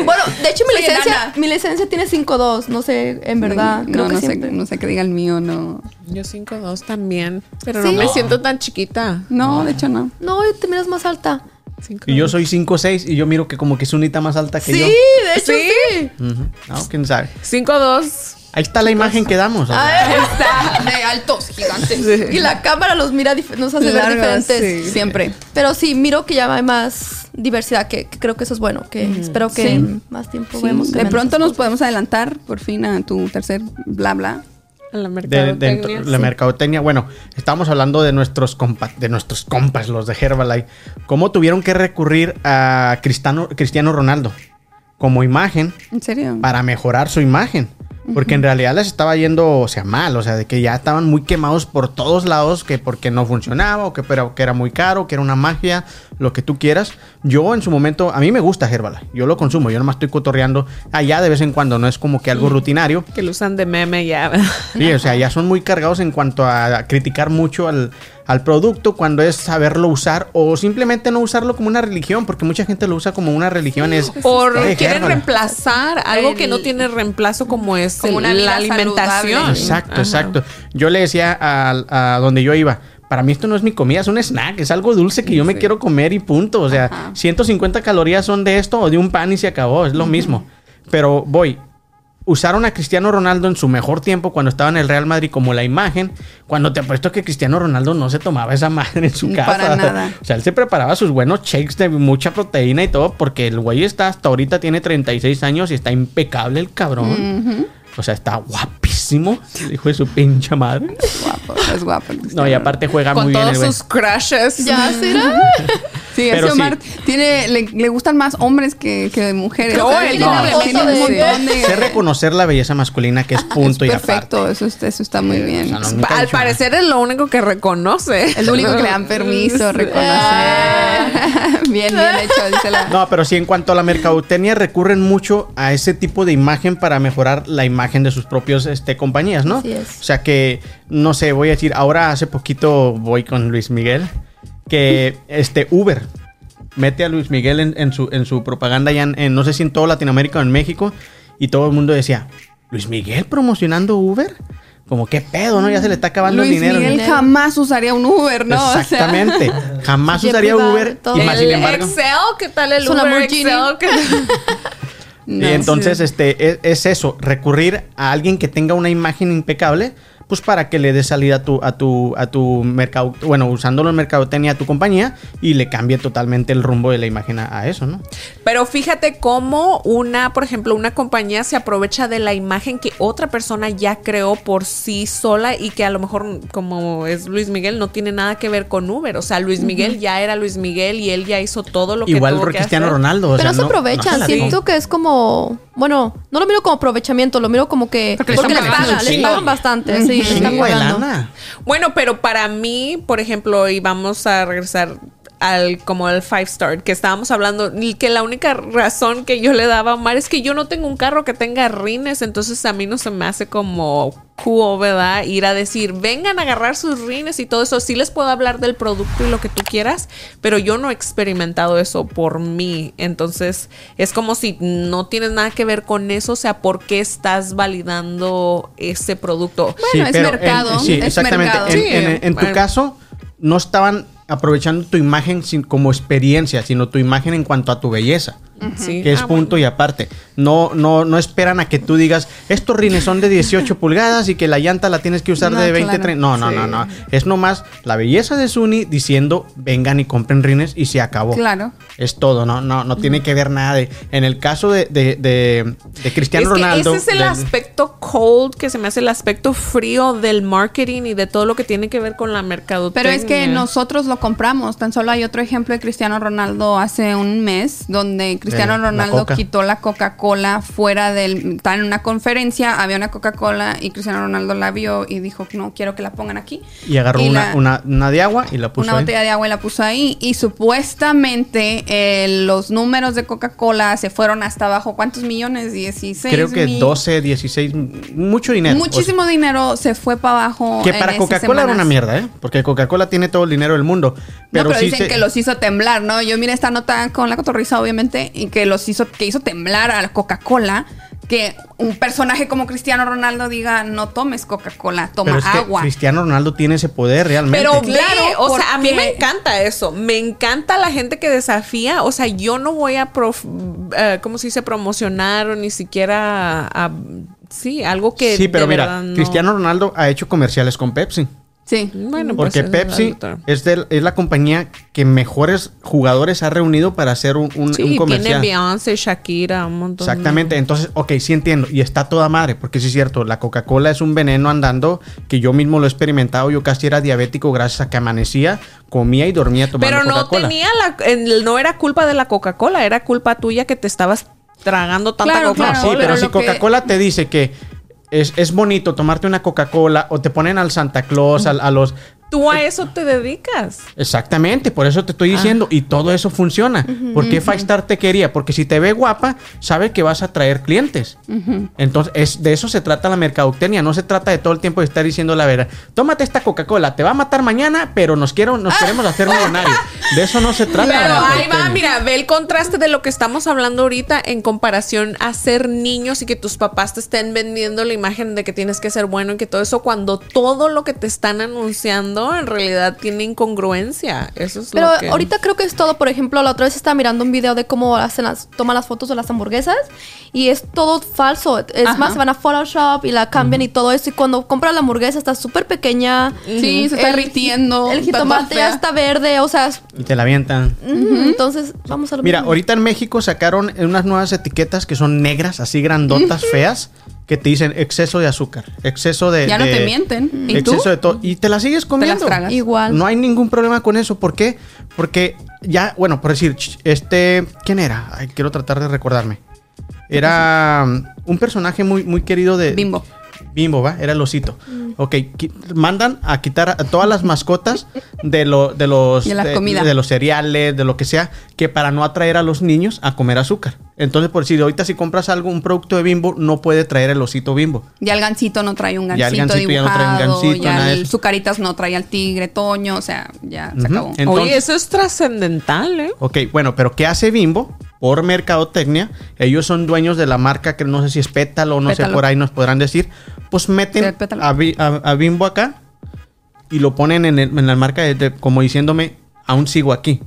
Bueno, de hecho mi licencia, mi licencia tiene 5'2, no sé, en verdad. creo no, que no sé, no sé qué diga el mío, no. Yo 5'2 también, pero Sí. no me siento tan chiquita. No, de hecho no. No, te miras más alta. 5'2". Y yo soy 5'6 y yo miro que como que es unita más alta que Sí, yo. de hecho ¿Sí? sí. Ujú. No, quién sabe. 5'2". Ahí está la imagen que damos. o sea. Ay, Está de altos, gigantes. y la cámara los mira, nos hace ver diferentes. sí, Siempre. Pero sí, miro que ya hay más diversidad, que, que creo que eso es bueno, que espero que Sí. más tiempo Sí, vemos. de pronto nos podemos adelantar por fin a tu tercer bla bla. La De, mercadotecnia. dentro- la mercadotecnia. Bueno, estamos hablando de nuestros compa, de nuestros compas, los de Herbalife. ¿Cómo tuvieron que recurrir a Cristiano, Cristiano Ronaldo como imagen ¿En serio? para mejorar su imagen? Porque en realidad les estaba yendo, o sea, mal, o sea, de que ya estaban muy quemados por todos lados, que porque no funcionaba, o que, pero, que era muy caro, que era una magia, lo que tú quieras. Yo en su momento, a mí me gusta Herbalife, yo lo consumo, yo nomás estoy cotorreando allá de vez en cuando, no es como que algo rutinario. Que lo usan de meme ya. Sí, o sea, ya son muy cargados en cuanto a criticar mucho al, al producto cuando es saberlo usar o simplemente no usarlo como una religión, porque mucha gente lo usa como una religión. Es, Por Ay, quieren Herbalife. reemplazar algo que no tiene reemplazo como es Como el- una la alimentación. saludable. Exacto, Ajá. exacto. Yo le decía a, a donde yo iba, para mí esto no es mi comida, es un snack, es algo dulce que yo me quiero comer y punto. O sea, Ajá. 150 calorías son de esto o de un pan y se acabó, es lo mismo. Pero voy, usaron a Cristiano Ronaldo en su mejor tiempo cuando estaba en el Real Madrid como la imagen, cuando te apuesto que Cristiano Ronaldo no se tomaba esa madre en su casa. para nada. O sea, él se preparaba sus buenos shakes de mucha proteína y todo, porque el güey está hasta ahorita tiene 36 años y está impecable el cabrón. O sea, está guapísimo, el hijo de su pinche madre. Es guapo, es guapo. No, y aparte juega Con muy bien el todos sus crushes. Ya será. Sí, Pero ese Omar sí. tiene, le, le gustan más hombres que, que mujeres. No, O sea, él tiene un de- montón de- Sé reconocer la belleza masculina que es punto es y aparte. perfecto, eso, está- eso está muy bien. O sea, no, nunca he Al nada. parecer es lo único que reconoce. Es lo único que le dan permiso, reconocer. bien, bien hecho, dice la... No, pero sí, en cuanto a la mercadotecnia, recurren mucho a ese tipo de imagen para mejorar la imagen de sus propios este, compañías, ¿no? Así es. O sea que, no sé, voy a decir, ahora hace poquito voy con Luis Miguel, que este Uber mete a Luis Miguel en, en su, en su propaganda ya en, en, no sé si en toda Latinoamérica o en México, y todo el mundo decía, Luis Miguel promocionando Uber, como qué pedo, ¿no? Ya se le está acabando Luis el dinero. Miguel Dinero. jamás usaría un Uber, ¿no? O sea, Exactamente. Jamás usaría Uber todo. y más sin el embargo. Excel, ¿qué tal el Uber. Excel? ¿Qué- no, y entonces, sí. este, es, es eso, recurrir a alguien que tenga una imagen impecable, pues para que le dé salida a tu, a tu, a tu mercado, bueno, usándolo en mercadotecnia a tu compañía y le cambie totalmente el rumbo de la imagen a, a eso, ¿no? Pero fíjate cómo una, por ejemplo, una compañía se aprovecha de la imagen que otra persona ya creó por sí sola y que a lo mejor, como es Luis Miguel, no tiene nada que ver con Uber. O sea, Luis Miguel ya era Luis Miguel y él ya hizo todo lo que Igual tuvo que Cristiano hacer. Ronaldo. o Pero sea, se no- aprovechan. no Siento que es como. Bueno, no lo miro como aprovechamiento, lo miro como que. Porque Porque, le le están pagan, pagando, les sí. pagan bastante. Bueno, pero para mí, por ejemplo, y vamos a regresar al como el five star que estábamos hablando y que la única razón que yo le daba a Omar es que yo no tengo un carro que tenga rines, entonces a mí no se me hace como cool, ¿verdad? Ir a decir, vengan a agarrar sus rines y todo eso. Sí les puedo hablar del producto y lo que tú quieras, pero yo no he experimentado eso por mí. Entonces, es como si no tienes nada que ver con eso, o sea, ¿por qué estás validando ese producto? Bueno, es mercado, en- sí, es exactamente. mercado. En, Sí, en- en tu bueno. caso, no estaban aprovechando tu imagen sin, como experiencia, sino tu imagen en cuanto a tu belleza. Sí. que es Ah, punto y aparte. No, no, no esperan a que tú digas, estos rines son de 18 pulgadas y que la llanta la tienes que usar No, de 20, claro. 30. No, no, Sí. no, no. Es nomás la belleza de Suni diciendo, vengan y compren rines y se acabó. Claro. Es todo, no, no, no tiene que ver nada de. En el caso de, de, de, de Cristiano es que Ronaldo. Ese es el del- aspecto cold, que se me hace el aspecto frío del marketing y de todo lo que tiene que ver con la mercadotecnia. Pero es que nosotros lo compramos. Tan solo hay otro ejemplo de Cristiano Ronaldo hace un mes, donde Cristiano De la Ronaldo Coca. quitó la Coca-Cola fuera del. Estaba en una conferencia, había una Coca-Cola y Cristiano Ronaldo la vio y dijo: No quiero que la pongan aquí. Y agarró Y una, la- una, una de agua y la puso una ahí. botella de agua y la puso ahí. Y supuestamente eh, los números de Coca-Cola se fueron hasta abajo. ¿Cuántos millones? 16. Creo que mil- 12, 16, mucho dinero. Muchísimo dinero se fue para abajo. O sea, que para Coca-Cola era una mierda, ¿eh? Porque Coca-Cola tiene todo el dinero del mundo. Pero, no, pero sí dicen se- que los hizo temblar, ¿no? Yo miré esta nota con la cotorriza, obviamente, y que los hizo, que hizo temblar a la Coca-Cola. Que un personaje como Cristiano Ronaldo diga, no tomes Coca-Cola, toma pero es que agua. Cristiano Ronaldo tiene ese poder realmente. Pero Claro, o sea, a mí me encanta eso. Me encanta la gente que desafía. O sea, yo no voy a, prof, eh, ¿cómo se dice? Promocionar o ni siquiera a, a- sí, algo que sí, pero de mira, verdad no- Cristiano Ronaldo ha hecho comerciales con Pepsi. Sí. Bueno, pues Porque es Pepsi es, del- es la compañía que mejores jugadores ha reunido para hacer un, un- un Sí, tiene. Beyoncé, Shakira, un montón. Exactamente, entonces, ok, sí entiendo, y está toda madre, porque sí es cierto, la Coca-Cola es un veneno andando que yo mismo lo he experimentado, yo casi era diabético gracias a que amanecía, comía y dormía tomando Pero no tenía la, no era culpa de la Coca-Cola, era culpa tuya que te estabas tragando tanta Claro, Coca-Cola. claro, sí, pero pero si que- Coca-Cola te dice que es, es bonito tomarte una Coca-Cola o te ponen al Santa Claus, a, los... Tú a eso te dedicas. Exactamente, por eso te estoy diciendo, y todo eso funciona. ¿Por qué Five Star te quería? Porque si te ve guapa, sabe que vas a traer clientes. Entonces, es, de eso se trata la mercadotecnia, no se trata de todo el tiempo de estar diciendo la verdad. Tómate esta Coca-Cola, te va a matar mañana, pero nos, quiero, nos queremos hacer millonarios. De eso no se trata. la Pero ahí va, mira, ve el contraste de lo que estamos hablando ahorita en comparación a ser niños y que tus papás te estén vendiendo la imagen de que tienes que ser bueno y que todo eso, cuando todo lo que te están anunciando en realidad tiene incongruencia. Eso es Pero lo que... ahorita creo que es todo. Por ejemplo, la otra vez estaba mirando un video de cómo hacen las, toman las fotos de las hamburguesas y es todo falso. Es Ajá. más, se van a Photoshop y la cambian y todo eso. Y cuando compras la hamburguesa está súper pequeña. Sí, se está El- derritiendo. El jitomate ya está verde, o sea, Y te la avientan. entonces vamos a lo Mira, mismo. ahorita en México sacaron unas nuevas etiquetas que son negras, así grandotas, feas, que te dicen exceso de azúcar, exceso de... Ya no te mienten. ¿Y tú? exceso de todo. Y te la sigues comiendo. tragas. Igual. No hay ningún problema con eso. ¿Por qué? Porque ya, bueno, por decir, este, ¿quién era? Ay, quiero tratar de recordarme. Era um, un personaje muy, muy querido de... Bimbo. Bimbo, ¿va? Era el osito. Ok, qui- mandan a quitar a todas las mascotas de, lo, de los... De de, los cereales, de lo que sea, que para no atraer a los niños a comer azúcar. Entonces, por decir, ahorita si compras algo, un producto de Bimbo, no puede traer el osito Bimbo. Ya el gancito no trae un Ya el gancito gansito ya no trae un dibujado. gansito, ya el eso. Zucaritas no trae al tigre, Toño. O sea, ya se acabó. Entonces- Oye, eso es trascendental, ¿eh? Ok, bueno, pero ¿qué hace Bimbo? Por mercadotecnia, ellos son dueños de la marca que no sé si es Pétalo o no sé por ahí nos podrán decir. Pues meten a, Bi- a- a Bimbo acá y lo ponen en, el- en la marca de- de- como diciéndome, aún sigo aquí.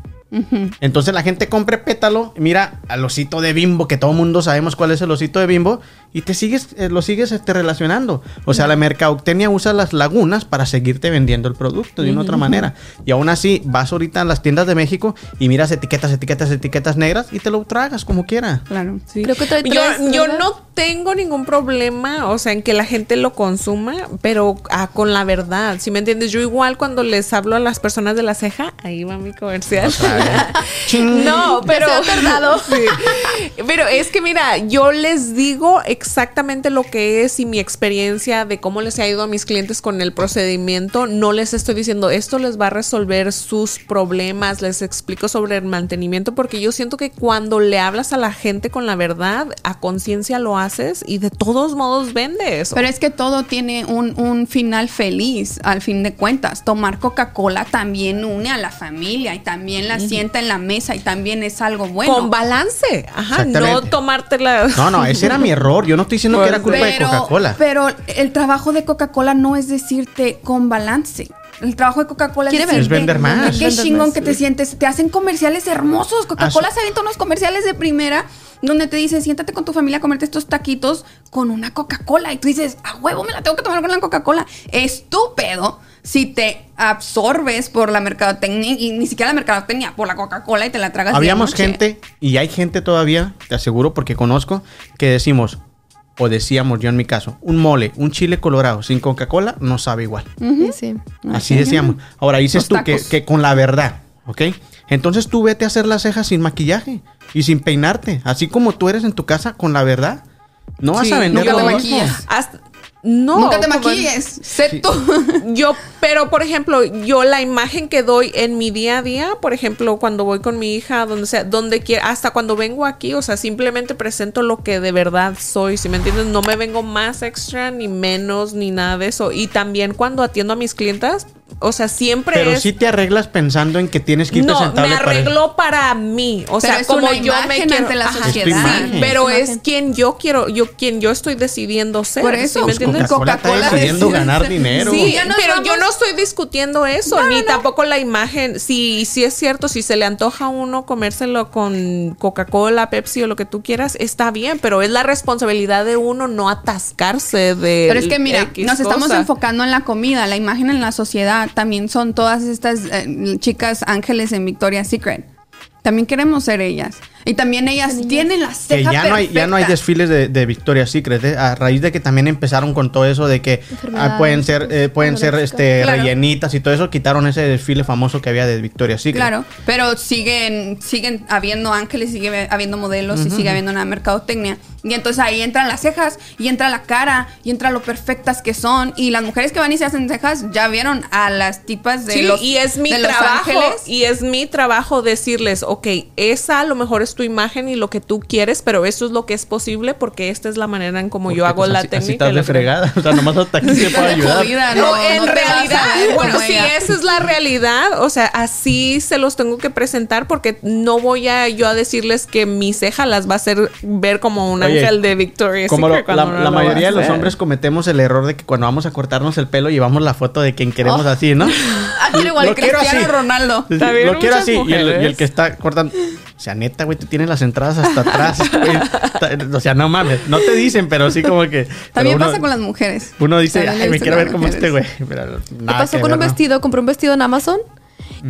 Entonces la gente compre pétalo, mira al osito de bimbo, que todo el mundo sabemos cuál es el osito de bimbo, y te sigues, eh, lo sigues este, relacionando. O sea, la mercadotecnia usa las lagunas para seguirte vendiendo el producto de una otra manera. Y aún así, vas ahorita a las tiendas de México y miras etiquetas, etiquetas, etiquetas negras y te lo tragas como quiera. Claro. Sí. Creo que trae yo, yo no tengo ningún problema, o sea, en que la gente lo consuma, pero ah, con la verdad, si me entiendes? Yo igual cuando les hablo a las personas de la ceja, ahí va mi comercial. No, pero se ha tardado. Sí. Pero es que mira, yo les digo exactamente lo que es y mi experiencia de cómo les ha ido a mis clientes con el procedimiento. No les estoy diciendo esto les va a resolver sus problemas, les explico sobre el mantenimiento porque yo siento que cuando le hablas a la gente con la verdad, a conciencia lo haces y de todos modos vendes. Pero es que todo tiene un, un final feliz, al fin de cuentas. Tomar Coca-Cola también une a la familia y también la sienta en la mesa y también es algo bueno. con balance, ajá, no tomártela. No, no, ese era mi error. Yo no estoy diciendo que era culpa de Coca-Cola. pero el trabajo de Coca-Cola no es decirte con balance. El trabajo de Coca-Cola es, decirte, vender más. Qué Vender chingón más, que te sientes. Te hacen comerciales hermosos. Coca-Cola Ah, se avienta unos comerciales de primera donde te dice, siéntate con tu familia a comerte estos taquitos con una Coca-Cola. Y tú dices, a huevo, me la tengo que tomar con la Coca-Cola. Estúpido si te absorbes por la mercadotecnia y ni siquiera la mercadotecnia, por la Coca-Cola y te la tragas de Habíamos noche. gente, y hay gente todavía, te aseguro porque conozco, que decimos, o decíamos yo en mi caso, un mole, un chile colorado sin Coca-Cola no sabe igual. Sí, sí. Así decíamos. Ahora dices tú que, con la verdad, ¿ok? Entonces tú vete a hacer las cejas sin maquillaje y sin peinarte, así como tú eres en tu casa con la verdad. No vas Sí, a vender nunca lo te mismo. maquillas. Hasta- no, Nunca te maquilles. Sé Sí. tú. Yo, pero por ejemplo, yo la imagen que doy en mi día a día, por ejemplo, cuando voy con mi hija, donde sea, donde quiera, hasta cuando vengo aquí, o sea, simplemente presento lo que de verdad soy, si me entiendes, no me vengo más extra ni menos ni nada de eso. Y también cuando atiendo a mis clientas, o sea, siempre Pero es sí te arreglas pensando en que tienes que ir no, me presentable para arreglo para mí. O Pero sea, es como una yo me quiero. ante la Ajá, sociedad. Imagen. Pero Es quien yo quiero, yo quien yo estoy decidiendo ser. Por ¿sí eso, me pues, entiendes? Coca-Cola está Coca-Cola decidiendo ganar dinero. Sí, pero yo no estoy discutiendo eso, ni tampoco la imagen. Si, si es cierto, si se le antoja a uno comérselo con Coca-Cola, Pepsi o lo que tú quieras, está bien, pero es la responsabilidad de uno no atascarse de. Pero es que mira, X nos estamos enfocando en la comida, la imagen en la sociedad. También son todas estas eh, chicas ángeles en Victoria's Secret. También queremos ser ellas. Y también ellas tienen la que ceja ya no hay ya no hay desfiles de, de Victoria's Secret ¿eh? a raíz de que también empezaron con todo eso de que ah, pueden ser eh, pueden ser este Claro. rellenitas y todo eso quitaron ese desfile famoso que había de Victoria's Secret Claro, pero siguen siguen habiendo ángeles, sigue habiendo modelos y sigue habiendo una mercadotecnia. Y entonces ahí entran las cejas y entra la cara y entra lo perfectas que son. Y las mujeres que van y se hacen cejas ya vieron a las tipas de Sí, los y es mi de trabajo y es mi trabajo decirles, ok, esa a lo mejor es tu imagen y lo que tú quieres, pero eso es lo que es posible porque esta es la manera en como Porque, yo hago pues, la así, así técnica. estás de fregada o sea nomás hasta aquí te puedo ayudar Jodida, No, no, en no realidad, bueno, si ella. esa es la realidad, o sea, así se los tengo que presentar porque no voy a yo a decirles que mi ceja las va a hacer ver como Oye, ángel de Victoria's Como lo- la, lo mayoría de los hombres cometemos el error de que cuando vamos a cortarnos el pelo llevamos la foto de quien queremos Oh. así, ¿no? Ah, quiero igual Lo que quiero Cristiano así. Ronaldo. Lo quiero así. Y el, mujeres. y el que está cortando. O sea, neta, güey, tú tienes las entradas hasta atrás. güey. O sea, no mames. No te dicen, pero sí como que. También uno- pasa con las mujeres. Uno dice, ay, me quiero a ver como este güey. Pero nada pasó que con ver, un ¿no? vestido, compré un vestido en Amazon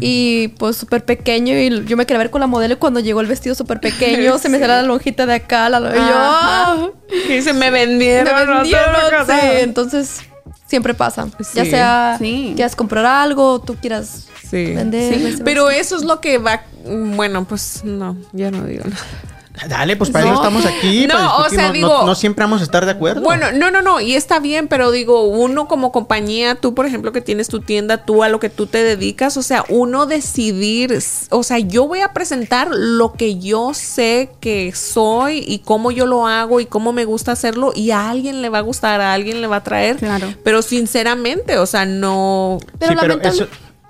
y pues súper pequeño y yo me quería ver con la modelo y cuando llegó el vestido súper pequeño se me salió la lonjita de acá, la y yo. ¡ah! Y dice, me vendieron. me vendieron, sí. Entonces, siempre pasa. Ya sea Sí. quieras comprar algo, tú quieras Sí. vender. Sí. Pero eso es lo que va. Bueno, pues no, ya no digo nada. Dale, pues para No. eso estamos aquí. No, para o sea, no, digo- no- no siempre vamos a estar de acuerdo. Bueno, no, no, no, y está bien, pero digo, uno como compañía, tú por ejemplo que tienes tu tienda, tú a lo que tú te dedicas, o sea, uno decidir, o sea, yo voy a presentar lo que yo sé que soy y cómo yo lo hago y cómo me gusta hacerlo y a alguien le va a gustar, a alguien le va a traer, Claro. pero sinceramente, o sea, no... Pero sí, pero eso.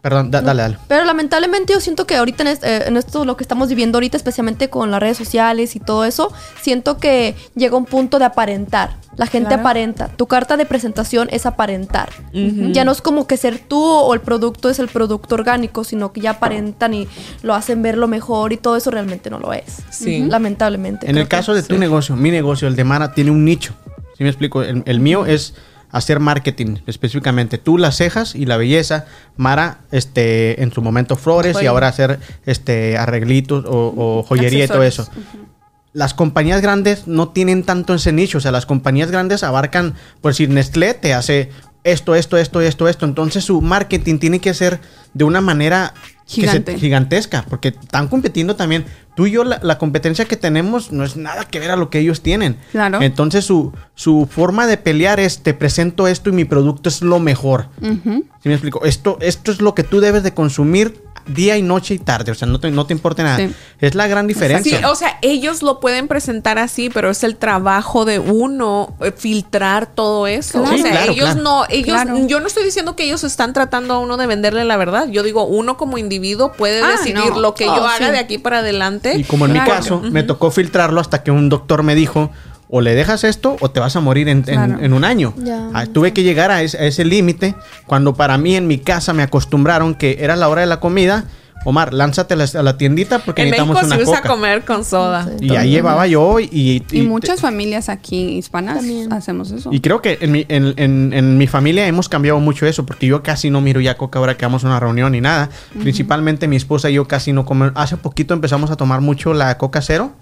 Perdón, da- dale, dale. Pero lamentablemente yo siento que ahorita en, es- eh, en esto lo que estamos viviendo ahorita, especialmente con las redes sociales y todo eso, siento que llega un punto de aparentar. La gente Claro. aparenta. Tu carta de presentación es aparentar. Ya no es como que ser tú o el producto es el producto orgánico, sino que ya aparentan y lo hacen ver lo mejor y todo eso realmente no lo es. Sí. Lamentablemente. En el que- caso de tu negocio, mi negocio, el de Mara, tiene un nicho. ¿Sí me explico? El, el mío es hacer marketing específicamente. Tú las cejas y la belleza. Mara, este, en su momento flores y ahora hacer este arreglitos o, o joyería y todo eso. Las compañías grandes no tienen tanto ese nicho. O sea, las compañías grandes abarcan, por decir, Nestlé te hace esto, esto, esto, esto, esto. Entonces su marketing tiene que ser de una manera que se- Gigante. gigantesca, porque están compitiendo también. Tú y yo, la, la competencia que tenemos no es nada que ver a lo que ellos tienen. Claro. Entonces su, su forma de pelear es, te presento esto y mi producto es lo mejor. Ujú. ¿Sí me explico? Esto, esto es lo que tú debes de consumir día y noche y tarde. O sea, no te, no te importa nada. Sí. Es la gran Sí, diferencia. o sea, ellos lo pueden presentar así, pero es el trabajo de uno eh, filtrar todo eso. Claro. o sea, Sí, claro, ellos claro. no, ellos, Claro. yo no estoy diciendo que ellos están tratando a uno de venderle la verdad. Yo digo, uno como individuo puede Ah, decidir no. lo que Oh, yo haga sí. de aquí para adelante. Y como en mi caso, me tocó filtrarlo hasta que un doctor me dijo, o le dejas esto o te vas a morir en, en- Claro. en un año. Ya. Ah, tuve que llegar a a ese límite cuando para mí en mi casa me acostumbraron que era la hora de la comida. Omar, lánzate a la, a la tiendita porque en necesitamos México una se usa coca. comer con soda. Sí. Y ahí llevaba yo y... y- Y, y- muchas familias aquí hispanas También. hacemos eso. Y creo que en mi, en, en- en mi familia hemos cambiado mucho eso, porque yo casi no miro ya coca ahora que vamos a una reunión ni nada. Principalmente mi esposa y yo casi no comemos. Hace poquito empezamos a tomar mucho la coca cero.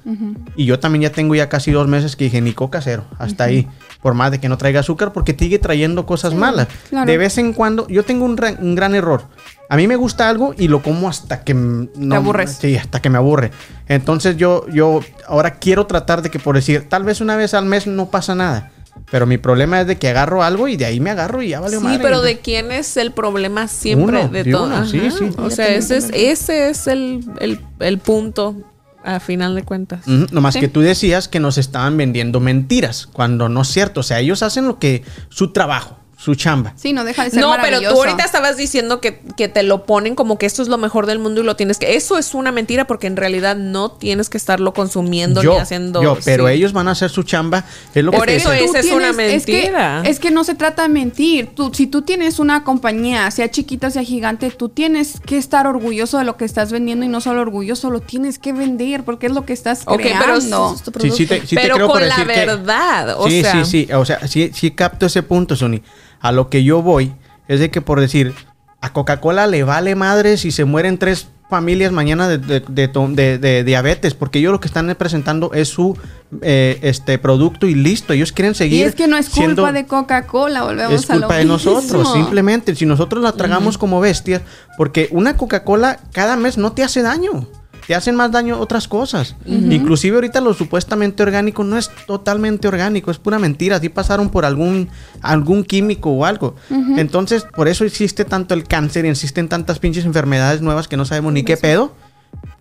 Y yo también ya tengo ya casi dos meses que dije ni coca cero. Hasta ahí. Por más de que no traiga azúcar, porque sigue trayendo cosas malas. claro. De vez en cuando, yo tengo un, un gran error. A mí me gusta algo y lo como hasta que no, aburres. Sí, hasta que me aburre. Entonces yo, yo ahora quiero tratar de que por decir, tal vez una vez al mes no pasa nada. Pero mi problema es de que agarro algo y de ahí me agarro y ya vale Sí, pero ¿de quién es el problema siempre? Uno, de de todo. uno, sí, sí. O sea, ese es, ese es el, el, el punto a final de cuentas. Ujú, Nomás Sí. que tú decías que nos estaban vendiendo mentiras, cuando no es cierto. O sea, ellos hacen lo que, su trabajo, su chamba. Sí, no deja de ser No, pero tú ahorita estabas diciendo que, que te lo ponen como que esto es lo mejor del mundo y lo tienes que. Eso es una mentira porque en realidad no tienes que estarlo consumiendo Yo, ni haciendo. yo, pero sí. ellos van a hacer su chamba. Es lo Por que eso es- una mentira. Es que, es que no se trata de mentir. Tú, si tú tienes una compañía, sea chiquita, sea gigante, tú tienes que estar orgulloso de lo que estás vendiendo y no solo orgulloso, lo tienes que vender porque es lo que estás Ok, pero creando. tu Sí, sí te, sí te Pero creo con por la que- verdad, o sí, sea. sí, sí. O sea, sí, sí capto ese punto, Sony. A lo que yo voy es de que por decir, a Coca-Cola le vale madre si se mueren tres familias mañana de, de- de diabetes, porque ellos lo que están presentando es su eh, este producto y listo. Ellos quieren Y seguir. es que no es culpa siendo- de Coca-Cola, volvemos es a lo culpa de nosotros, simplemente. Si nosotros la tragamos como bestias, porque una Coca-Cola cada mes no te hace daño. Te hacen más daño otras cosas. Inclusive ahorita lo supuestamente orgánico no es totalmente orgánico, es pura mentira. Así pasaron por algún, algún químico o algo. Entonces, por eso existe tanto el cáncer y existen tantas pinches enfermedades nuevas que no sabemos ni qué pedo.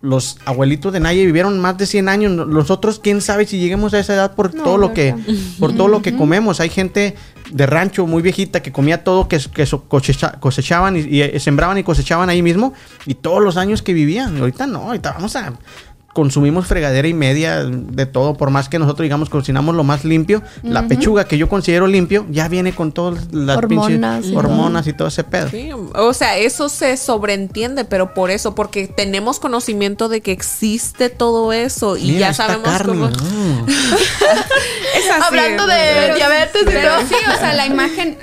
Los abuelitos de Naye vivieron más de 100 años. Nosotros, quién sabe si lleguemos a esa edad por todo lo que por todo lo que comemos. Hay gente de rancho muy viejita que comía todo que, que cosecha- cosechaban y, y, eh, sembraban y cosechaban ahí mismo y todos los años que vivían. Y ahorita no, ahorita vamos a consumimos fregadera y media de todo, por más que nosotros digamos cocinamos lo más limpio, la pechuga que yo considero limpio ya viene con todas las Hormonas pinches y hormonas y todo ese pedo. Sí, o sea, eso se sobreentiende, pero por eso, porque tenemos conocimiento de que existe todo eso y Mira, ya esta sabemos carne, cómo. Es así, Hablando de pero- diabetes y Pero todo. sí, o sea, la imagen,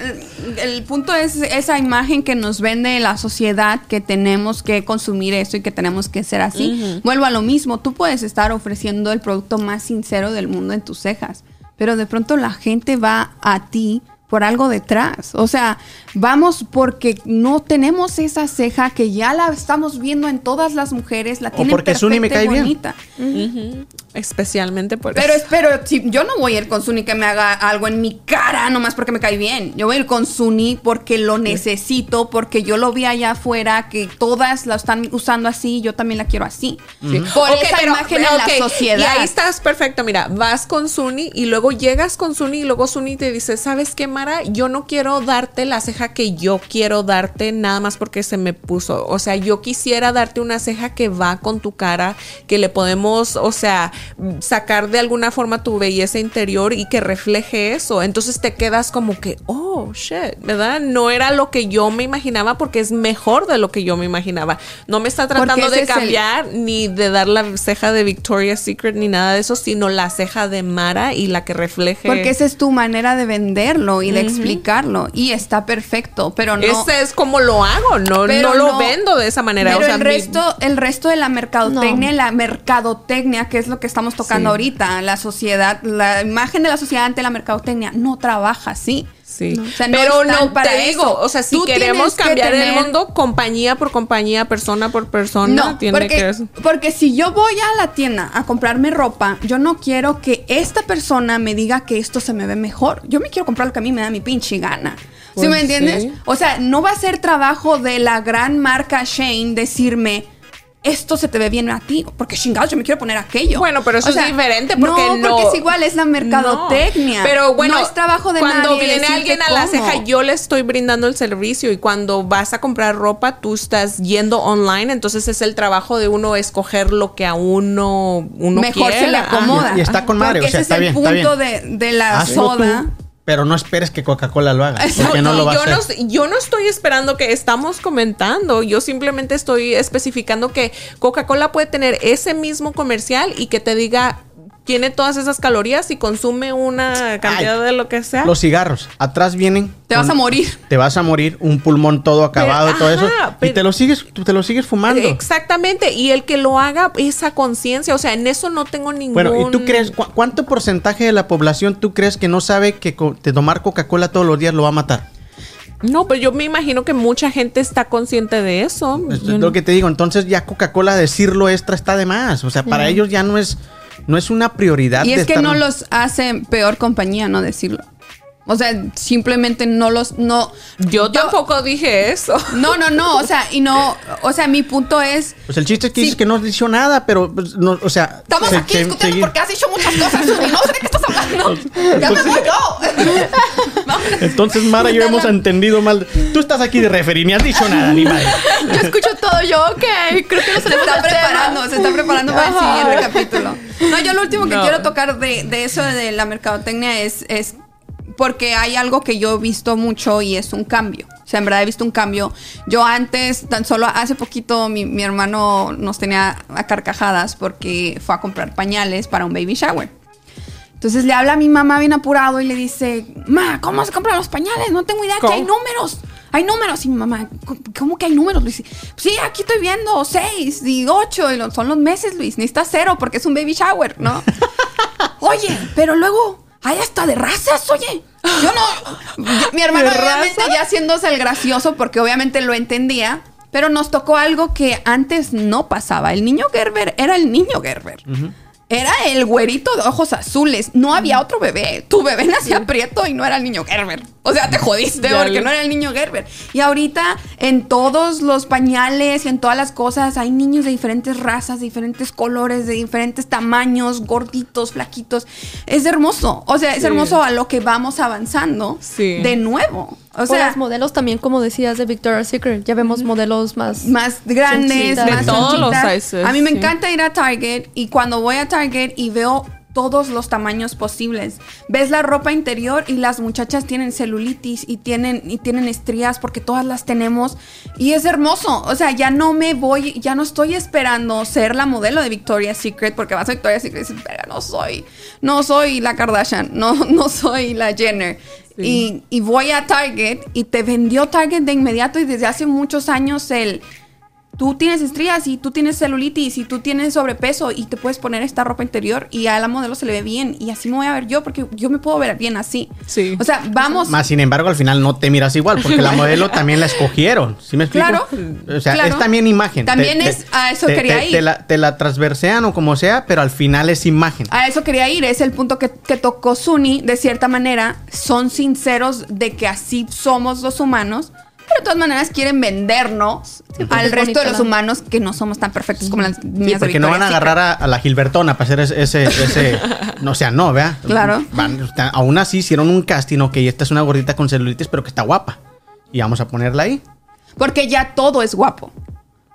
el punto es esa imagen que nos vende la sociedad que tenemos que consumir esto y que tenemos que ser así. Vuelvo a lo mismo, tú puedes estar ofreciendo el producto más sincero del mundo en tus cejas, pero de pronto la gente va a ti por algo detrás. O sea, vamos porque no tenemos esa ceja que ya la estamos viendo en todas las mujeres, la O tienen porque me perfecta y cae bien. bonita. Ujú, Especialmente por Pero eso. espero, si yo no voy a ir con Suni que me haga algo en mi cara nomás porque me cae bien. Yo voy a ir con Suni porque lo necesito, porque yo lo vi allá afuera, que todas la están usando así, yo también la quiero así. Por esa pero- imagen en ok, la sociedad. Y ahí estás perfecto. Mira, vas con Suni y luego llegas con Suni y luego Suni te dice, ¿sabes qué, Yo no quiero darte la ceja que yo quiero darte nada más porque se me puso. O sea, yo quisiera darte una ceja que va con tu cara, que le podemos, o sea, sacar de alguna forma tu belleza interior y que refleje eso. Entonces te quedas como que, oh, shit, ¿verdad? No era lo que yo me imaginaba porque es mejor de lo que yo me imaginaba. No me está tratando de el- cambiar ni de dar la ceja de Victoria's Secret ni nada de eso, sino la ceja de Mara y la que refleje. Porque esa es tu manera de venderlo y de explicarlo. Y está perfecto, pero no. Ese es como lo hago, no, no lo no- vendo de esa manera. Pero o sea, el resto, el resto de la mercadotecnia, No. la mercadotecnia, que es lo que estamos tocando Sí. ahorita, la sociedad, la imagen de la sociedad ante la mercadotecnia no trabaja así. Sí, O sea, no pero no para te digo, eso. o sea, si Tú queremos que cambiar el mundo compañía por compañía, persona por persona, No, tiene porque, que porque si yo voy a la tienda a comprarme ropa, yo no quiero que esta persona me diga que esto se me ve mejor. Yo me quiero comprar lo que a mí me da mi pinche gana. ¿Sí Pues me entiendes? sí. O sea, no va a ser trabajo de la gran marca Shane decirme esto se te ve bien a ti, porque chingados yo me quiero poner aquello. Bueno, pero eso O sea, es diferente porque no. porque es igual, es la mercadotecnia. No, Pero bueno, no es trabajo de cuando nadie viene alguien a la cómo. ceja, yo le estoy brindando el servicio y cuando vas a comprar ropa, tú estás yendo online, entonces es el trabajo de uno escoger lo que a uno uno mejor se le acomoda. Y- y está con madre, Porque o sea, ese está es el punto de, de la Hazlo tú, soda. Pero no esperes que Coca-Cola lo haga, Exacto. porque no lo va a yo, hacer. no, yo no estoy esperando que estamos comentando, yo simplemente estoy especificando que Coca-Cola puede tener ese mismo comercial y que te diga tiene todas esas calorías y consume una cantidad Ay, de lo que sea. Los cigarros, atrás vienen. Te vas a morir. Te vas a morir, un pulmón todo acabado y todo ajá, eso. pero- y te lo sigues, tú te lo sigues fumando. Exactamente, y el que lo haga, esa conciencia, o sea, en eso no tengo ningún... Bueno, ¿y tú crees, cu- cuánto porcentaje de la población tú crees que no sabe que co- de tomar Coca-Cola todos los días lo va a matar? No, pero yo me imagino que mucha gente está consciente de eso. Es lo que te digo, entonces ya Coca-Cola decirlo extra está de más. O sea, para ellos ya no es, no es una prioridad. Y de es que estar- no los hace peor compañía no decirlo. O sea, simplemente no los no Yo tampoco dije eso. No, no, no, o sea, y no, o sea, mi punto es Pues el chiste es que Sí. dices que no has dicho nada, pero pues, no, o sea. Estamos se- aquí se- discutiendo seguir- porque has dicho muchas cosas y no sé de qué estás hablando. Ya me voy yo. Vamos. Entonces, Mara, yo hemos entendido mal. Tú estás aquí de referir, ni has dicho nada, ni madre. Yo escucho todo yo, ok. Creo que no se le está preparando, se está preparando para el siguiente capítulo. No, yo lo último que No. quiero tocar de, de eso de la mercadotecnia es, es porque hay algo que yo he visto mucho y es un cambio. O sea, en verdad he visto un cambio. Yo antes, tan solo hace poquito, mi, mi hermano nos tenía a carcajadas porque fue a comprar pañales para un baby shower. Entonces le habla a mi mamá bien apurado y le dice, Ma, ¿cómo se compran los pañales? No tengo idea ¿Cómo? que hay números. Hay números. Y mi mamá, "¿Cómo- ¿cómo que hay números, Luis? Sí, aquí estoy viendo seis y ocho. Y lo- son los meses, Luis. Necesitas cero porque es un baby shower, ¿no? oye, pero luego hay hasta de razas, oye. Yo no. yo- mi hermano, ¿De obviamente, ya haciéndose el gracioso porque obviamente lo entendía. Pero nos tocó algo que antes no pasaba. El niño Gerber era el niño Gerber. Era el güerito de ojos azules. No había otro bebé. Tu bebé nacía prieto y no era el niño Gerber. O sea, te jodiste porque no era el niño Gerber. Y ahorita en todos los pañales y en todas las cosas hay niños de diferentes razas, de diferentes colores, de diferentes tamaños, gorditos, flaquitos. Es hermoso. O sea, es Sí. hermoso a lo que vamos avanzando Sí. de nuevo. O O sea, las modelos también, como decías, de Victoria's Secret. Ya vemos modelos más... más grandes, más De todos los sizes, A mí me sí. encanta ir a Target y cuando voy a Target y veo todos los tamaños posibles. Ves la ropa interior y las muchachas tienen celulitis y tienen y tienen estrías porque todas las tenemos y es hermoso. O sea, ya no me voy, ya no estoy esperando ser la modelo de Victoria's Secret porque vas a Victoria's Secret y dices, "Verga, no soy, no soy la Kardashian, no, no soy la Jenner. Y, y voy a Target y te vendió Target de inmediato y desde hace muchos años el tú tienes estrías y tú tienes celulitis y tú tienes sobrepeso y te puedes poner esta ropa interior y a la modelo se le ve bien y así me voy a ver yo porque yo me puedo ver bien así. Sí. O sea, vamos. Más sin embargo, al final no te miras igual, porque la modelo también la escogieron. ¿Sí me explico? Claro, O sea, claro. es también imagen. También es- a eso te- quería te- ir. Te la, te la transversean o como sea, pero al final es imagen. A eso quería ir, es el punto que, que tocó Suni, de cierta manera, son sinceros de que así somos los humanos, pero de todas maneras quieren vendernos al es resto de los humanos que no somos tan perfectos como las Sí, niñas de porque no van a agarrar a, a la Gilbertona para hacer ese, ese, ese- no o sea, no, ¿vea? Claro. Van, aún así hicieron un casting, ok, esta es una gordita con celulitis, pero que está guapa. Y vamos a ponerla ahí. Porque ya todo es guapo.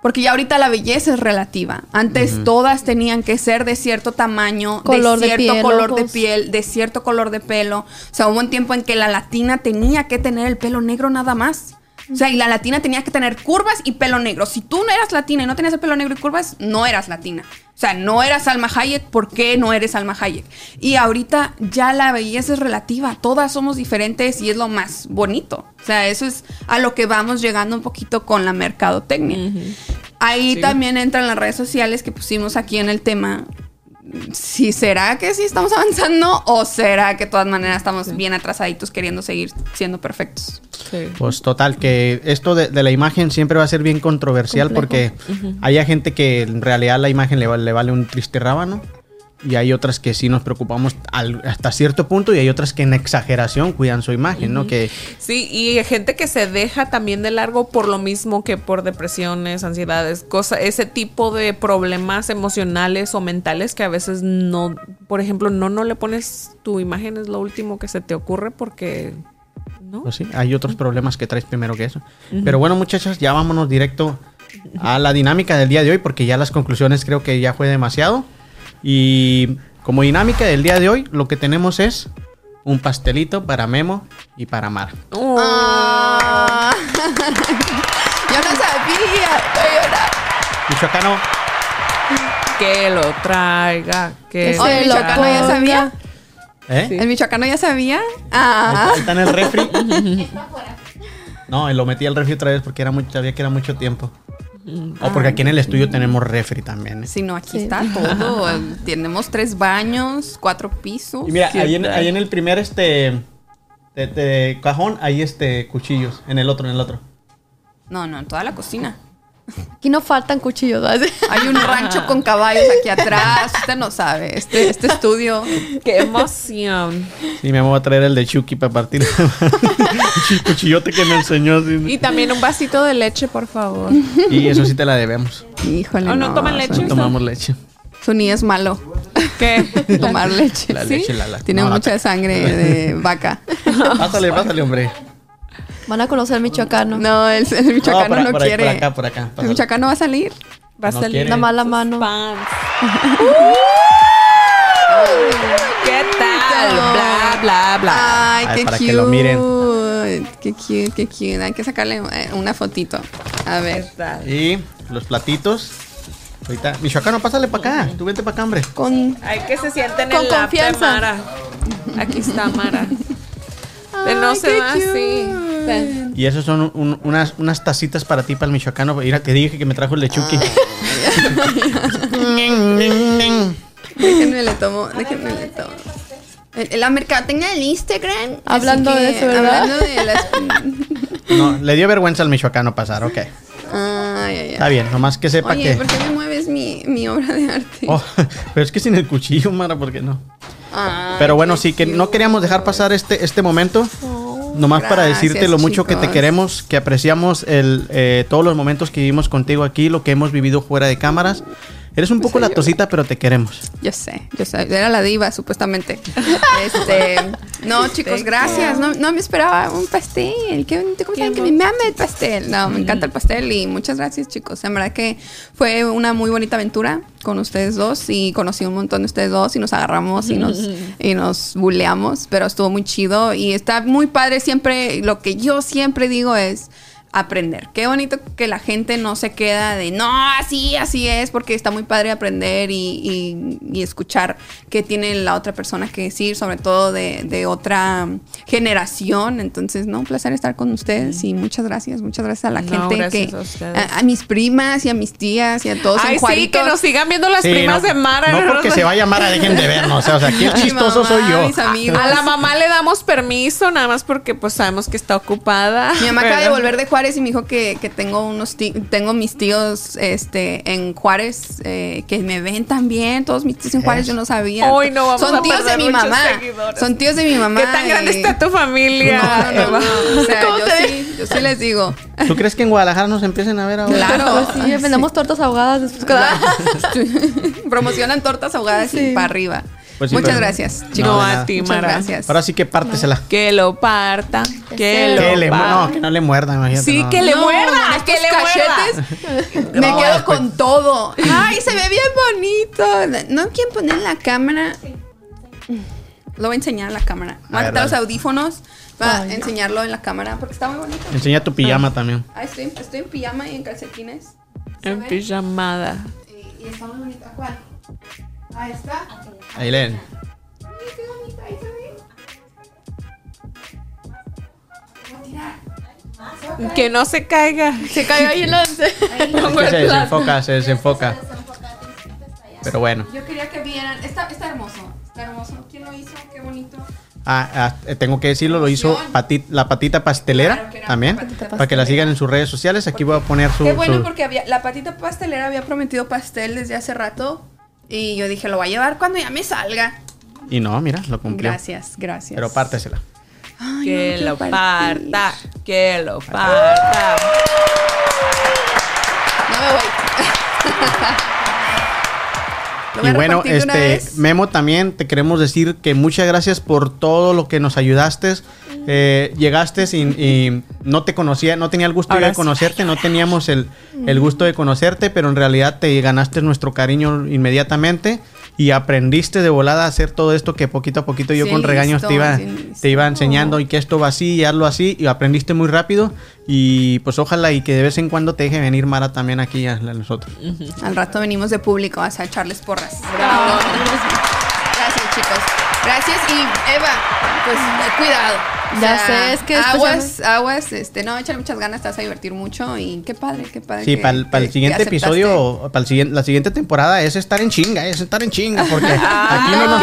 Porque ya ahorita la belleza es relativa. Antes todas tenían que ser de cierto tamaño, Color de de cierto piel, color de piel, de cierto color de pelo. O sea, hubo un tiempo en que la latina tenía que tener el pelo negro nada más. O sea, y la latina tenía que tener curvas y pelo negro. Si tú no eras latina y no tenías el pelo negro y curvas, no eras latina. O sea, no eras Salma Hayek, ¿por qué no eres Salma Hayek? Y ahorita ya la belleza es relativa, todas somos diferentes y es lo más bonito. O sea, eso es a lo que vamos llegando un poquito con la mercadotecnia. Ahí Sí. también entran las redes sociales que pusimos aquí en el tema. Si será que sí estamos avanzando o será que de todas maneras estamos bien atrasaditos queriendo seguir siendo perfectos. Sí. Pues total, que esto de, de la imagen siempre va a ser bien controversial Complejo. porque hay gente que en realidad la imagen le, le vale un triste rábano y hay otras que sí nos preocupamos al- hasta cierto punto y hay otras que en exageración cuidan su imagen, ¿no? Que Sí, y hay gente que se deja también de largo por lo mismo que por depresiones, ansiedades, cosa, ese tipo de problemas emocionales o mentales que a veces no, por ejemplo, no, no le pones tu imagen, es lo último que se te ocurre porque, ¿no? Pues sí, hay otros problemas que traes primero que eso. Pero bueno, muchachas, ya vámonos directo a la dinámica del día de hoy, porque ya las conclusiones creo que ya fue demasiado. Y como dinámica del día de hoy, lo que tenemos es un pastelito para Memo y para Mar. Oh, Ah. Yo no sabía. llorar. Michoacano, que lo traiga, que Que el michoacano ya sabía. ¿eh? ¿El michoacano ya sabía? Ahí Ah. está- ahí está en el refri. No, lo metí al refri otra vez porque era mucho, sabía que era mucho tiempo. O porque aquí en el estudio tenemos refri también. ¿eh? Sí, no, aquí Sí. está todo. Tenemos tres baños, cuatro pisos. Y mira, ¿Qué ahí en, ahí el primer este de, de cajón hay este cuchillos. En el otro, en el otro. No, no, en toda la cocina. Aquí no faltan cuchillos. Hay un rancho con caballos aquí atrás. Usted no sabe. Este, este estudio. qué emoción. Sí, me voy a traer el de Chucky para partir. el cuchillote que me enseñó. así. Y también un vasito de leche, por favor. Y eso sí te la debemos. Híjole. ¿no toman leche? Su, Tomamos leche. su ni es malo. ¿Qué? Tomar leche. La ¿Sí? leche, la, la- Tiene no, la- mucha sangre de vaca. Pásale, pásale, hombre. Van a conocer Michoacano. No, el, el michoacano por, no por ahí, quiere. por acá, por acá. El michoacano va a salir. Va a No salir quiere. Nada más la mano. Fans. ¿Qué tal? Bla, bla, bla. Ay, Ay, qué para cute. que lo miren. Qué cute, qué cute. Hay que sacarle eh, una fotito. A ver. Y los platitos. Ahorita, Michoacano, pásale para acá. Tú vente para acá, hombre. Con Ay, que se sienten Con en la confianza. Mara. Aquí está Mara. De no se qué va así. Y esos son un- unas, unas tacitas para ti, para el Michoacano. Mira, te dije que me trajo el de Chucky. Déjenme le tomo, déjenme le tomo. El- La mercadotecnia del Instagram. Hablando de eso, ¿verdad? Hablando de las. no, le dio vergüenza al Michoacano pasar, ok. Ay, ay, Está ay. bien, nomás que sepa Oye, que. ¿por qué me mueves mi, mi obra de arte? Oh, pero es que sin el cuchillo, Mara, ¿por qué no? Ay, Pero bueno, sí que no cute. quería dejar pasar este, este momento. Nomás para decirte lo mucho que te queremos, que apreciamos el, eh, todos los momentos que vivimos contigo aquí, lo que hemos vivido fuera de cámaras. Eres un poco la tosita, pero te queremos. Yo sé, yo sé. Era la diva, supuestamente. este, no, chicos, gracias. No, no me esperaba un pastel. Qué bonito, ¿cómo saben que me ama el pastel? No, me encanta el pastel y muchas gracias, chicos. En verdad que fue una muy bonita aventura con ustedes dos y conocí un montón de ustedes dos y nos agarramos y nos, y nos buleamos, pero estuvo muy chido y está muy padre siempre. Lo que yo siempre digo es aprender. Qué bonito que la gente no se queda de no, así, así es, porque está muy padre aprender y, y- y escuchar qué tiene la otra persona que decir, sobre todo de, de otra generación. Entonces, no, un placer estar con ustedes y muchas gracias, muchas gracias a la No, gente que a ustedes. a, a mis primas y a mis tías y a todos Ay, en sí, que nos sigan viendo las Sí, primas no, de Mara. No porque se vaya Mara, dejen de vernos. O sea, o sea, aquí el chistoso mamá, soy yo. mis amigos. A la mamá le damos permiso, nada más porque pues sabemos que está ocupada. Mi mamá acaba de volver de Juárez y me dijo que, que tengo unos ti- tengo mis tíos este en Juárez eh, que me ven también, todos mis tíos en Juárez yo no sabía. Hoy no vamos Son a tíos de mi mamá. seguidores. Son tíos de mi mamá. ¿Qué tan grande y- está tu familia? No, no, no. O sea, ¿Cómo yo te sí, yo sí les digo. ¿Tú crees que en Guadalajara nos empiecen a ver ahora? Claro. Pues sí, vendemos tortas ahogadas después cada... Promocionan tortas ahogadas y Sí. para arriba. Pues sí, Muchas pero- gracias, No, chicos. No, a ti, Muchas Mara. gracias. Ahora sí que pártesela. Que lo parta. Que Que lo Que le, parta. no, que no le muerda, imagínate. Sí, no. que le No, muerda, estos que le cachetes. Me No, quedo después- con todo. Ay, se ve bien bonito. ¿No quieren poner en la cámara? Lo voy a enseñar en la cámara. Voy A a ver, quitar los dale. audífonos para Ay. enseñarlo en la cámara porque está muy bonito. Enseña tu pijama también. Ay, estoy, estoy en pijama y en calcetines. ¿Se En ve? pijamada. Y, y está muy bonito. ¿Cuál? Ahí está. Ahí leen. Ay, qué bonito, ahí se ve. Que no se caiga. Se cayó ahí el lance. Ahí. Es que se desenfoca, se desenfoca. Pero bueno. Yo quería que vieran. Está, está hermoso. Está hermoso. ¿Quién lo hizo? Qué bonito. Ah, ah, eh, tengo que decirlo, lo hizo Pati- la patita pastelera Claro también. patita Para que la sigan en sus redes sociales. Aquí voy a poner su. Qué bueno su- porque había, la patita pastelera había prometido pastel desde hace rato. Y yo dije, lo voy a llevar cuando ya me salga. Y no, mira, lo cumplió. Gracias, gracias. Pero pártesela. Ay, Que no, lo parta. Que lo parta. No me voy. Y bueno, este. Memo también te queremos decir que muchas gracias por todo lo que nos ayudaste. Eh, llegaste sin- y no te conocía, no tenía el gusto Ahora de sí. conocerte, no teníamos el, el gusto de conocerte, pero en realidad te ganaste nuestro cariño inmediatamente y aprendiste de volada a hacer todo esto que poquito a poquito yo Sí, con regaños listo, te iba, sí, te iba enseñando y que esto va así y hazlo así y aprendiste muy rápido y pues ojalá y que de vez en cuando te deje venir Mara también aquí a, a nosotros. Al rato venimos de público a echarles porras. Gracias, chicos. Gracias. Y Eva, pues eh, cuidado. O Ya sé, es que aguas, aguas, este, no, échale muchas ganas, te vas a divertir mucho y qué padre, qué padre. Sí, para el, que- que siguiente episodio, para el siguiente, la siguiente temporada es estar en chinga, es estar en chinga, porque aquí no nos,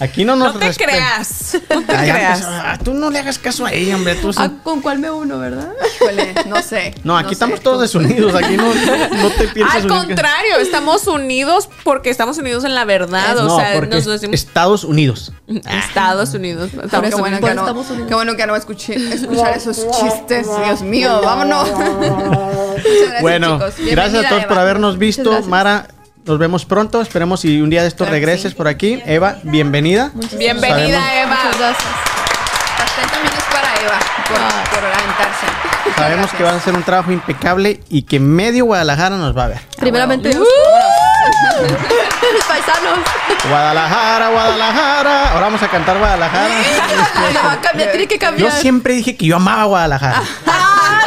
aquí no nos No te creas. No te creas. ah, tú no le hagas caso a ella, hombre. Tú Ah, ¿Con cuál me uno, verdad? Híjole, no sé. no, aquí estamos todos desunidos. Aquí no, no te piensas Al contrario, estamos unidos porque estamos unidos en la verdad. O sea, porque nos decimos Estados Unidos. Estados Unidos. Estamos qué bueno, que no, qué bueno que no escuché, escuchar esos chistes. Dios mío, vámonos. Muchas gracias, bueno, chicos. gracias a todos Eva. por habernos visto. Mara, nos vemos pronto. Esperemos si un día de esto Claro regreses sí. por aquí. Eva, bienvenida. Bienvenida, Sabemos- Eva. Muchas gracias. Pastel también es para Eva, por, Ah. por aventarse. Muchas Sabemos gracias. que vas a hacer un trabajo impecable y que medio Guadalajara nos va a ver. Primeramente, Uh. mis paisanos. Guadalajara, Guadalajara. Ahora vamos a cantar Guadalajara. Le va a cambiar, tiene que Yo cambiar. siempre dije que yo amaba Guadalajara.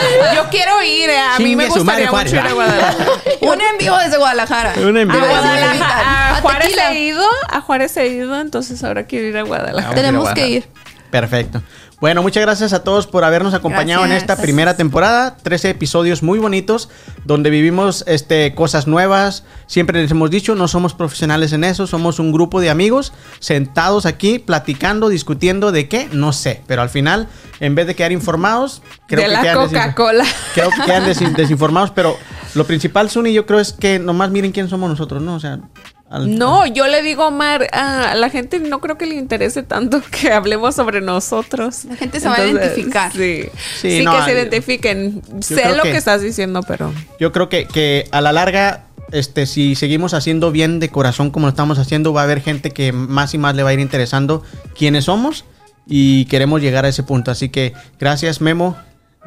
Yo quiero ir. eh. A mí me madre, gustaría mucho ir a. Guadalajara. Un en vivo desde Guadalajara. Un en A vivo. Sí, Guadalajara. A A Juárez he ido. A Juárez he ido. Entonces ahora quiero ir a Guadalajara. Vamos a ir a Tenemos que Guadalajara. ir. Perfecto. Bueno, muchas gracias a todos por habernos acompañado en Gracias. esta primera temporada. 13 episodios muy bonitos donde vivimos este, cosas nuevas. Siempre les hemos dicho, no somos profesionales en eso, somos un grupo de amigos sentados aquí platicando, discutiendo de qué, no sé. Pero al final, en vez de quedar informados, creo de que la Coca-Cola. Creo que quedan desin- desinformados, pero lo principal, Suni, yo creo es que nomás miren quién somos nosotros, ¿no? O sea, al- No, yo le digo a Omar, a la gente no creo que le interese tanto que hablemos sobre nosotros. La gente se va a identificar. Sí, Sí, sí, no, que se yo- identifiquen. sé creo lo que- que... estás diciendo, pero Yo creo que, que a la larga este, si seguimos haciendo bien de corazón como lo estamos haciendo, va a haber gente que más y más le va a ir interesando quiénes somos y queremos llegar a ese punto. Así que gracias Memo,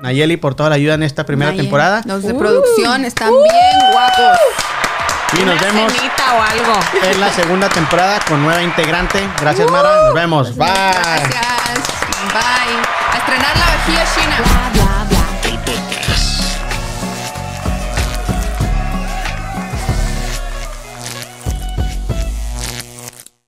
Nayeli por toda la ayuda en esta primera temporada. Los de producción están bien guapos. Y nos Una vemos o algo. en la segunda temporada con nueva integrante. Gracias Mara, nos vemos. Bye. Gracias. Bye. A estrenar la vajilla china.